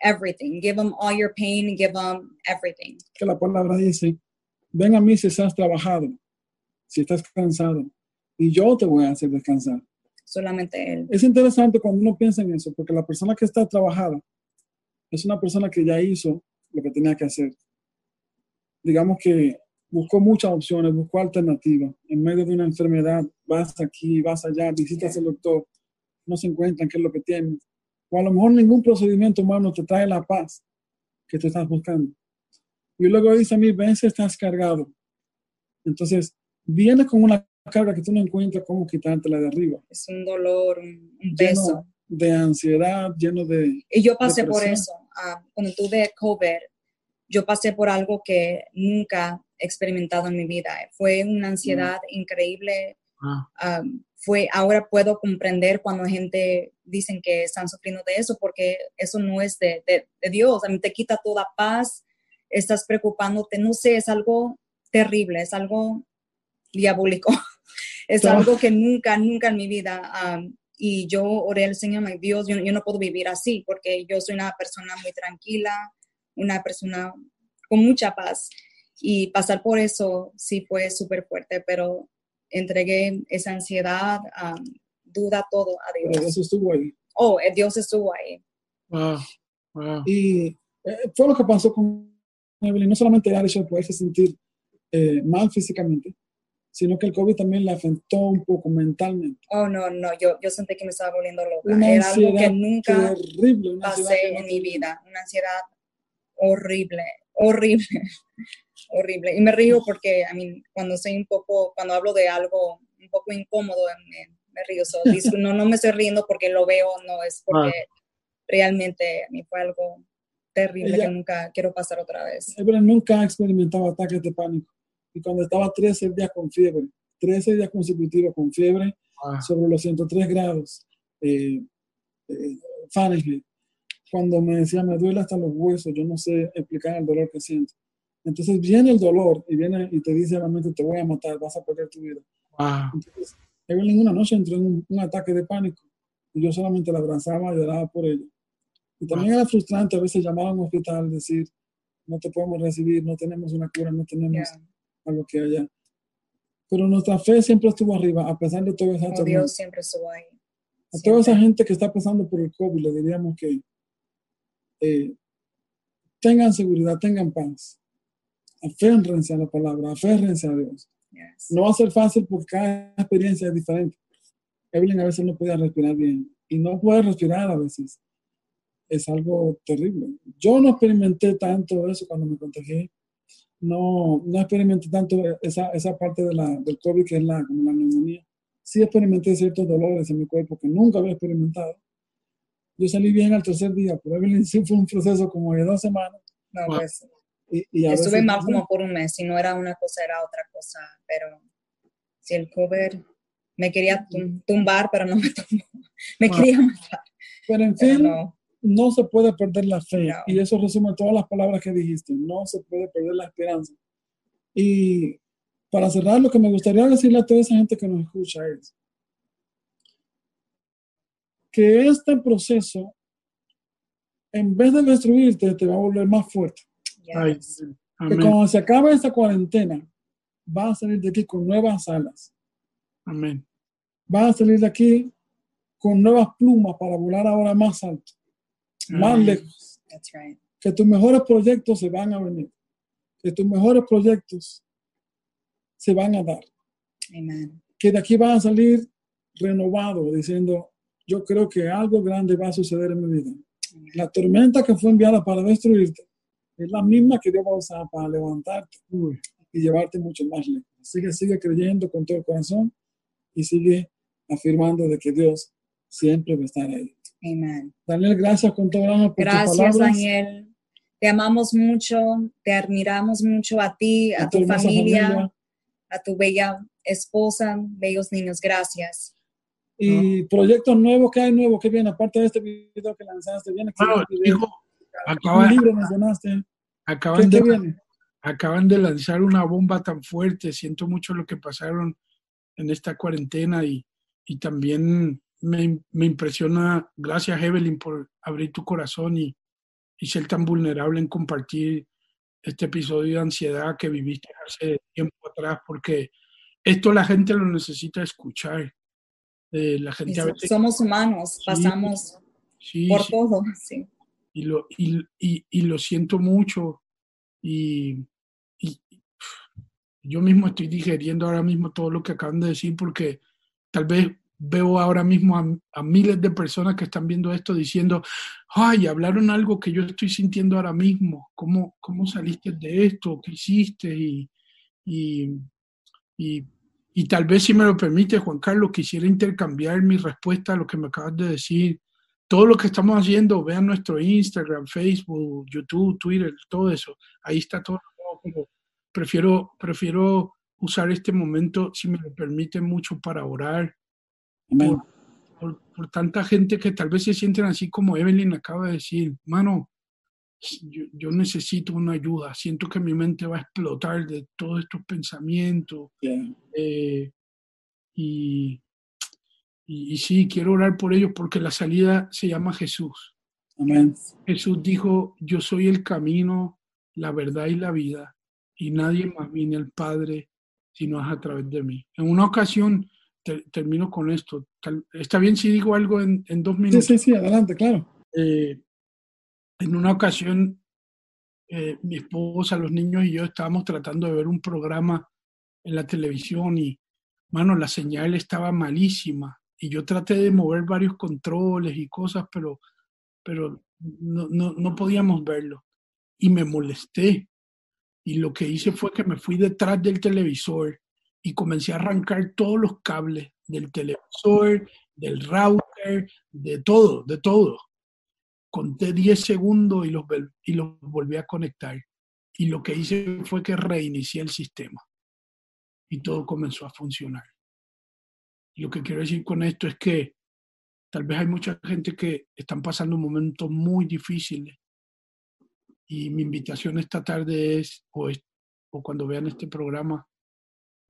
everything. Give Him all your pain. Give Him everything. que la palabra dice, ven a mí si estás trabajado, si estás cansado, y yo te voy a hacer descansar. Solamente Él. Es interesante cuando uno piensa en eso, porque la persona que está trabajada es una persona que ya hizo lo que tenía que hacer. Digamos que buscó muchas opciones, buscó alternativas. En medio de una enfermedad, vas aquí, vas allá, visitas al doctor, no se encuentran qué es lo que tienes. O a lo mejor ningún procedimiento humano te trae la paz que tú estás buscando. Y luego dice a mí, ven si estás cargado. Entonces, vienes con una carga que tú no encuentras cómo quitártela de arriba Es un dolor, un, lleno peso. De ansiedad, lleno de... Y yo pasé por eso. Ah, cuando tuve COVID, yo pasé por algo que nunca he experimentado en mi vida. Fue una ansiedad increíble. Ah, Ah, fue, ahora puedo comprender cuando gente dicen que están sufriendo de eso, porque eso no es de, de- de Dios. A mí te quita toda paz, estás preocupándote, no sé, es algo terrible, es algo diabólico. es algo que nunca, nunca en mi vida. Y yo oré al Señor, my Dios, yo, yo no puedo vivir así, porque yo soy una persona muy tranquila, una persona con mucha paz. Y pasar por eso sí fue súper fuerte, pero entregué esa ansiedad, um, duda, todo a Pero Dios. estuvo ahí. Oh, eh, Dios estuvo ahí. wow, wow. Y eh, fue lo que pasó con Evelyn. No solamente el hecho de poderse sentir eh, mal físicamente, sino que el COVID también la afectó un poco mentalmente. Oh, no, no, yo, yo sentí que me estaba volviendo loca. Una Era algo que nunca terrible. Una pasé en mi vida, una ansiedad horrible, horrible, horrible. Y me río porque, I mean, cuando soy un poco, cuando hablo de algo un poco incómodo, me, me río. So, no, no me estoy riendo porque lo veo, no, es porque realmente a mí fue algo terrible Ella- que nunca quiero pasar otra vez. Evelyn nunca ha experimentado ataques de pánico. Y cuando estaba 13 días con fiebre, 13 días consecutivos con fiebre, wow. sobre los 103 grados eh, eh, Fahrenheit. Cuando me decía, me duele hasta los huesos, yo no sé explicar el dolor que siento. Entonces viene el dolor y viene y te dice la mente, te voy a matar, vas a perder tu vida. wow. Entonces, Evelyn una noche entró en un, un ataque de pánico y yo solamente la abrazaba y lloraba por ella. Y también era frustrante a veces llamar a un hospital, decir, no te podemos recibir, no tenemos una cura, no tenemos Yeah. Algo que haya. Pero nuestra fe siempre estuvo arriba, a pesar de todo esa Oh. Dios siempre estuvo ahí. A toda esa gente que está pasando por el COVID, le diríamos que eh, tengan seguridad, tengan paz. Aférrense a la palabra, aférrense a Dios. Yes. No va a ser fácil porque cada experiencia es diferente. Evelyn a veces no podía respirar bien y no puede respirar a veces. Es algo terrible. Yo no experimenté tanto eso cuando me contagié. No, no experimenté tanto esa, esa parte de la, del COVID que es la, como la neumonía. Sí experimenté ciertos dolores en mi cuerpo que nunca había experimentado. Yo salí bien al tercer día, pero sí fue un proceso como de dos semanas. No, Wow. Y, y a estuve veces- mal como por un mes, si no era una cosa, era otra cosa, pero si el COVID me quería tum- tumbar, pero no me tumbó, me Wow. quería matar, Pero en pero fin, no. No se puede perder la fe. No. Y eso resume todas las palabras que dijiste. No se puede perder la esperanza. Y para cerrar, lo que me gustaría decirle a toda esa gente que nos escucha es que este proceso, en vez de destruirte, te va a volver más fuerte. Ay, Yes. Que amén, cuando se acabe esta cuarentena, vas a salir de aquí con nuevas alas. amén. Vas a salir de aquí con nuevas plumas para volar ahora más alto, más lejos. That's right. que tus mejores proyectos se van a venir, que tus mejores proyectos se van a dar. Amen. que de aquí vas a salir renovado, diciendo, yo creo que algo grande va a suceder en mi vida. La tormenta que fue enviada para destruirte es la misma que Dios va a usar para levantarte y llevarte mucho más lejos. Sigue, sigue creyendo con todo el corazón y sigue afirmando de que Dios siempre va a estar ahí. Amen. Daniel, gracias con todo el alma por tus Gracias, palabras. Daniel. Te amamos mucho, te admiramos mucho a ti, a, a tu familia, a tu bella esposa, bellos niños. Gracias. Y proyectos nuevos, ¿qué hay nuevo? ¿Qué viene? Aparte de este video que lanzaste, viene video. hijo, acaba- un libro mencionaste. ¿Qué, acaban, qué de, viene? acaban de lanzar una bomba tan fuerte. Siento mucho lo que pasaron en esta cuarentena y, y también me, me impresiona, gracias Evelyn por abrir tu corazón y, y ser tan vulnerable en compartir este episodio de ansiedad que viviste hace tiempo atrás, porque esto la gente lo necesita escuchar. Eh, la gente a so- veces somos humanos, pasamos sí, por sí, todo. Sí. y lo, y, y- y lo siento mucho y, y yo mismo estoy digeriendo ahora mismo todo lo que acaban de decir porque tal vez veo ahora mismo a, miles de personas que están viendo esto diciendo, ay, hablaron algo que yo estoy sintiendo ahora mismo, ¿cómo, cómo saliste de esto? ¿Qué hiciste? Y, y, y, y tal vez si me lo permite, Juan Carlos, quisiera intercambiar mi respuesta a lo que me acabas de decir todo lo que estamos haciendo, vean nuestro Instagram, Facebook, YouTube, Twitter, todo eso. Ahí está todo. Pero prefiero, prefiero usar este momento, si me lo permiten mucho, para orar Por, por tanta gente que tal vez se sienten así como Evelyn acaba de decir, mano, yo, yo necesito una ayuda, siento que mi mente va a explotar de todos estos pensamientos. Yeah. eh, y, y, y sí, quiero orar por ellos porque la salida se llama Jesús. Amén. Jesús dijo, yo soy el camino, la verdad y la vida, y nadie más viene al Padre si no es a través de mí. En una ocasión, te- termino con esto, está bien si digo algo en, en dos Sí, minutos. sí, sí, adelante, claro. Eh, en una ocasión, eh, mi esposa, los niños y yo estábamos tratando de ver un programa en la televisión y, mano, la señal estaba malísima. Y yo traté de mover varios controles y cosas, pero, pero no, no, no podíamos verlo. Y me molesté. Y lo que hice fue que me fui detrás del televisor y comencé a arrancar todos los cables del televisor, del router, de todo, de todo conté 10 segundos y los, y los volví a conectar. Y lo que hice fue que reinicié el sistema y todo comenzó a funcionar. Y lo que quiero decir con esto es que tal vez hay mucha gente que están pasando momentos muy difíciles y mi invitación esta tarde es, o, es- o cuando vean este programa,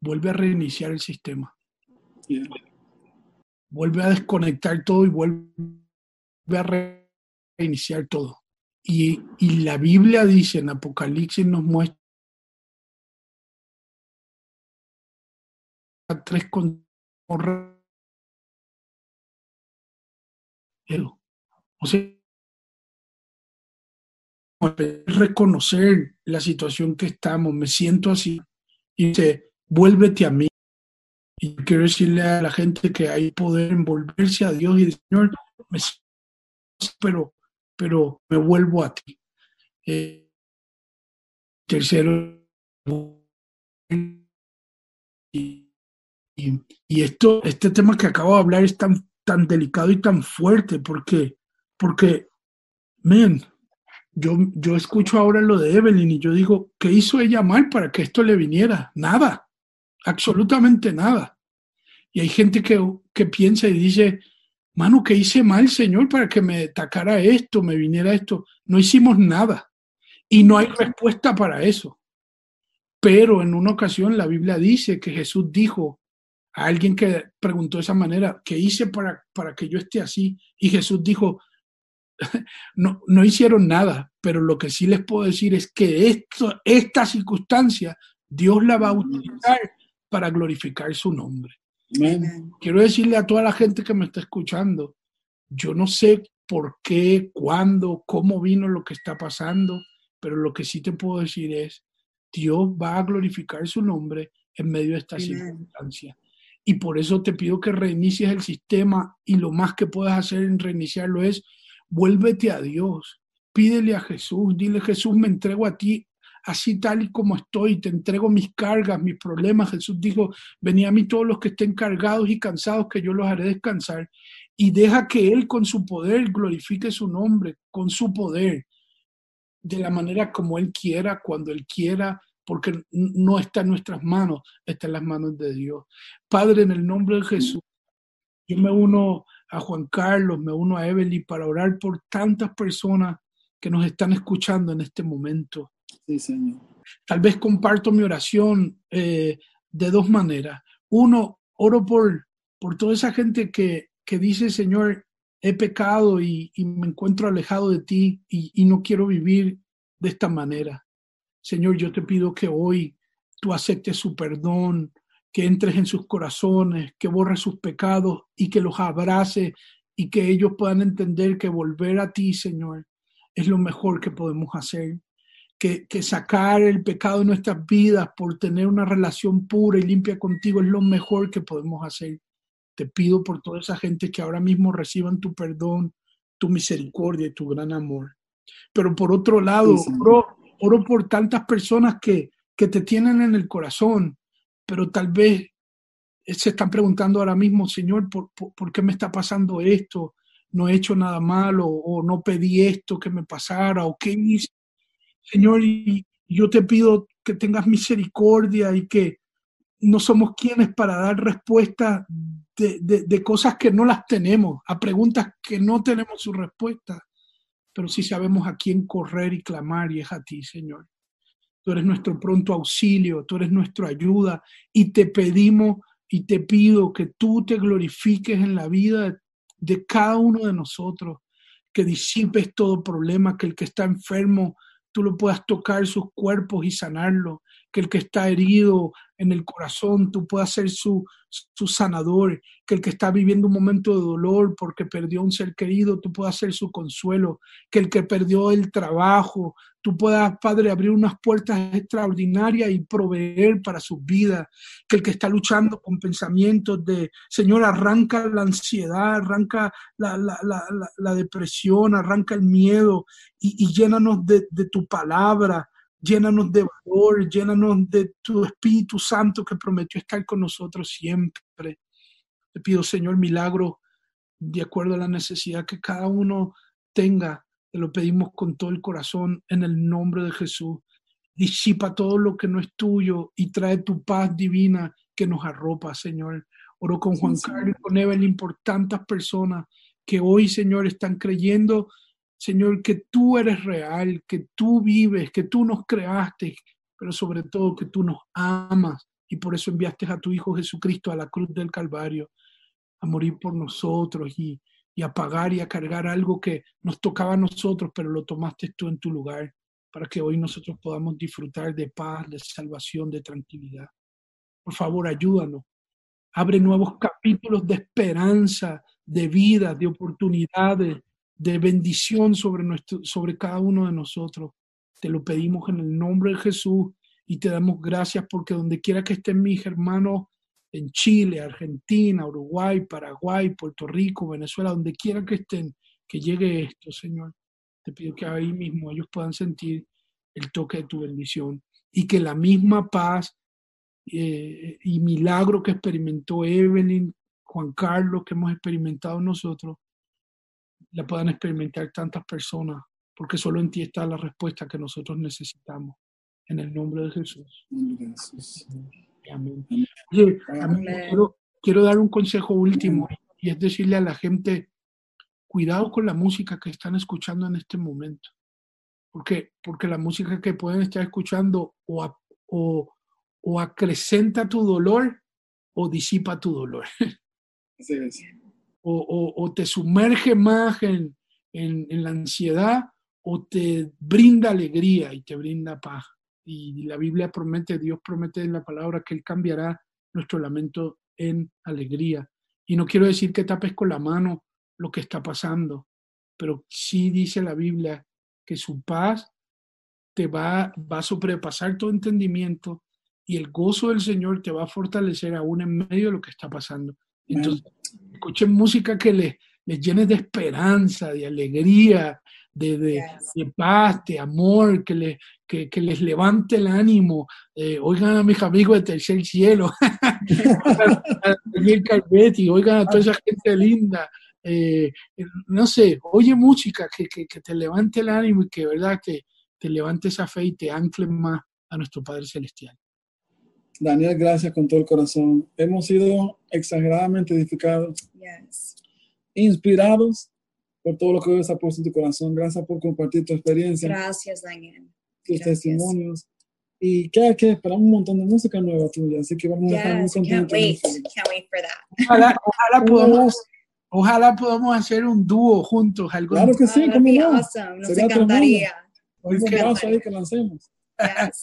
vuelve a reiniciar el sistema, Yeah. vuelve a desconectar todo y vuelve a re- reiniciar todo. Y, y la Biblia dice en Apocalipsis nos muestra tres con o sea reconocer la situación que estamos me siento así y dice vuélvete a mí. Y quiero decirle a la gente que hay poder en volverse a Dios y decir, Señor me pero pero me vuelvo a ti Eh, tercero y, y, esto, este tema que acabo de hablar es tan, tan delicado y tan fuerte porque, porque, man, yo, yo escucho ahora lo de Evelyn y yo digo, ¿qué hizo ella mal para que esto le viniera? Nada, absolutamente nada. Y hay gente que, que piensa y dice, mano, ¿qué hice mal, Señor, para que me atacara esto, me viniera esto? No hicimos nada. Y no hay respuesta para eso. Pero en una ocasión la Biblia dice que Jesús dijo a alguien que preguntó de esa manera, ¿qué hice para, para que yo esté así? Y Jesús dijo, no, no hicieron nada, pero lo que sí les puedo decir es que esto, esta circunstancia Dios la va a utilizar para glorificar su nombre. Amén. Quiero decirle a toda la gente que me está escuchando, yo no sé por qué, cuándo, cómo vino lo que está pasando, pero lo que sí te puedo decir es, Dios va a glorificar su nombre en medio de esta circunstancia. Y por eso te pido que reinicies el sistema y lo más que puedas hacer en reiniciarlo es vuélvete a Dios, pídele a Jesús, dile Jesús, me entrego a ti así tal y como estoy, te entrego mis cargas, mis problemas. Jesús dijo, vení a mí todos los que estén cargados y cansados, que yo los haré descansar. Y deja que Él con su poder glorifique su nombre, con su poder, de la manera como Él quiera, cuando Él quiera, porque no está en nuestras manos, está en las manos de Dios. Padre, en el nombre de Jesús, yo me uno a Juan Carlos, me uno a Evelyn para orar por tantas personas que nos están escuchando en este momento. Sí, Señor. Tal vez comparto mi oración eh, de dos maneras. Uno, oro por, por toda esa gente que, que dice, Señor, he pecado y, me encuentro alejado de ti y, y no quiero vivir de esta manera. Señor, yo te pido que hoy tú aceptes su perdón, que entres en sus corazones, que borres sus pecados y que los abrace y que ellos puedan entender que volver a ti, Señor, es lo mejor que podemos hacer que, sacar el pecado de nuestras vidas por tener una relación pura y limpia contigo es lo mejor que podemos hacer. Te pido por toda esa gente que ahora mismo reciban tu perdón, tu misericordia y tu gran amor. Pero por otro lado, oro, por tantas personas que, que te tienen en el corazón, pero tal vez se están preguntando ahora mismo, Señor, ¿por, por, qué me está pasando esto? No he hecho nada malo o no pedí esto que me pasara o qué hice Señor, y yo te pido que tengas misericordia y que no somos quienes para dar respuesta de, cosas que no las tenemos, a preguntas que no tenemos su respuesta, pero sí sabemos a quién correr y clamar y es a ti, Señor. Tú eres nuestro pronto auxilio, tú eres nuestra ayuda y te pedimos y te pido que tú te glorifiques en la vida de cada uno de nosotros, que disipes todo problema, que el que está enfermo tú lo puedas tocar sus cuerpos y sanarlo, que el que está herido en el corazón, tú puedas ser su, su sanador, que el que está viviendo un momento de dolor porque perdió un ser querido, tú puedas ser su consuelo, que el que perdió el trabajo, tú puedas, Padre, abrir unas puertas extraordinarias y proveer para su vida, que el que está luchando con pensamientos de, Señor, arranca la ansiedad, arranca la, depresión, arranca el miedo y, llénanos de, de tu palabra, llénanos de valor, llénanos de tu Espíritu Santo que prometió estar con nosotros siempre. Te pido, Señor, milagro de acuerdo a la necesidad que cada uno tenga. Te lo pedimos con todo el corazón en el nombre de Jesús. Disipa todo lo que no es tuyo y trae tu paz divina que nos arropa, Señor. Oro con Juan Carlos y con Evelyn por tantas personas que hoy, Señor, están creyendo Señor, que tú eres real, que tú vives, que tú nos creaste, pero sobre todo que tú nos amas y por eso enviaste a tu Hijo Jesucristo a la cruz del Calvario a morir por nosotros y, a pagar y a cargar algo que nos tocaba a nosotros, pero lo tomaste tú en tu lugar para que hoy nosotros podamos disfrutar de paz, de salvación, de tranquilidad. Por favor, ayúdanos. Abre nuevos capítulos de esperanza, de vida, de oportunidades, de bendición sobre, nuestro, sobre cada uno de nosotros. Te lo pedimos en el nombre de Jesús y te damos gracias porque donde quiera que estén mis hermanos en Chile, Argentina, Uruguay, Paraguay, Puerto Rico, Venezuela, donde quiera que estén, que llegue esto, Señor. Te pido que ahí mismo ellos puedan sentir el toque de tu bendición y que la misma paz eh, y milagro que experimentó Evelyn, Juan Carlos, que hemos experimentado nosotros, la puedan experimentar tantas personas, porque solo en ti está la respuesta que nosotros necesitamos. En el nombre de Jesús. Amén. quiero, quiero, dar un consejo último y es decirle a la gente, cuidado con la música que están escuchando en este momento. Porque, porque la música que pueden estar escuchando o, o, o acrecenta tu dolor o disipa tu dolor. Sí, sí o, te sumerge más en, la ansiedad o te brinda alegría y te brinda paz. Y la Biblia promete, Dios promete en la palabra que Él cambiará nuestro lamento en alegría. Y no quiero decir que tapes con la mano lo que está pasando, pero sí dice la Biblia que su paz te va, va a sobrepasar todo entendimiento y el gozo del Señor te va a fortalecer aún en medio de lo que está pasando. Entonces, escuchen música que les, les llene de esperanza, de alegría, de, de, de paz, de amor, que, le, que, que, les levante el ánimo. Eh, oigan a mis amigos de Tercer Cielo, a Daniel Carvetti, oigan a toda esa gente linda. Eh, no sé, oye música que, que, que, te levante el ánimo y que verdad que te levante esa fe y te ancle más a nuestro Padre Celestial. Daniel, gracias con todo el corazón. Hemos sido exageradamente edificados, Yes. inspirados por todo lo que Dios ha puesto en tu corazón. Gracias por compartir tu experiencia, Gracias, Daniel. tus gracias. testimonios. Y que que esperamos un montón de música nueva tuya, así que vamos a estar muy Yes, can't contentos. wait. Can't wait for that. Ojalá, ojalá, podamos, ojalá podamos hacer un dúo juntos. Algo Claro que sí, Oh, cómo be no. awesome. Nos Sería encantaría. Un porque paso ahí que lancemos. Yes.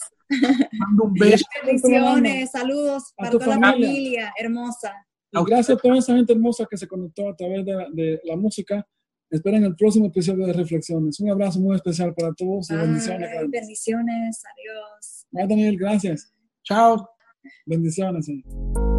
Mando un beso. Bendiciones, saludos para toda la familia. hermosa. Y gracias a toda esa gente hermosa que se conectó a través de, la- de la música. Esperen el próximo episodio de Reflexiones. Un abrazo muy especial para todos y bendiciones. Bendiciones. Adiós. Bye, Daniel, gracias. Chao. Bendiciones. señor.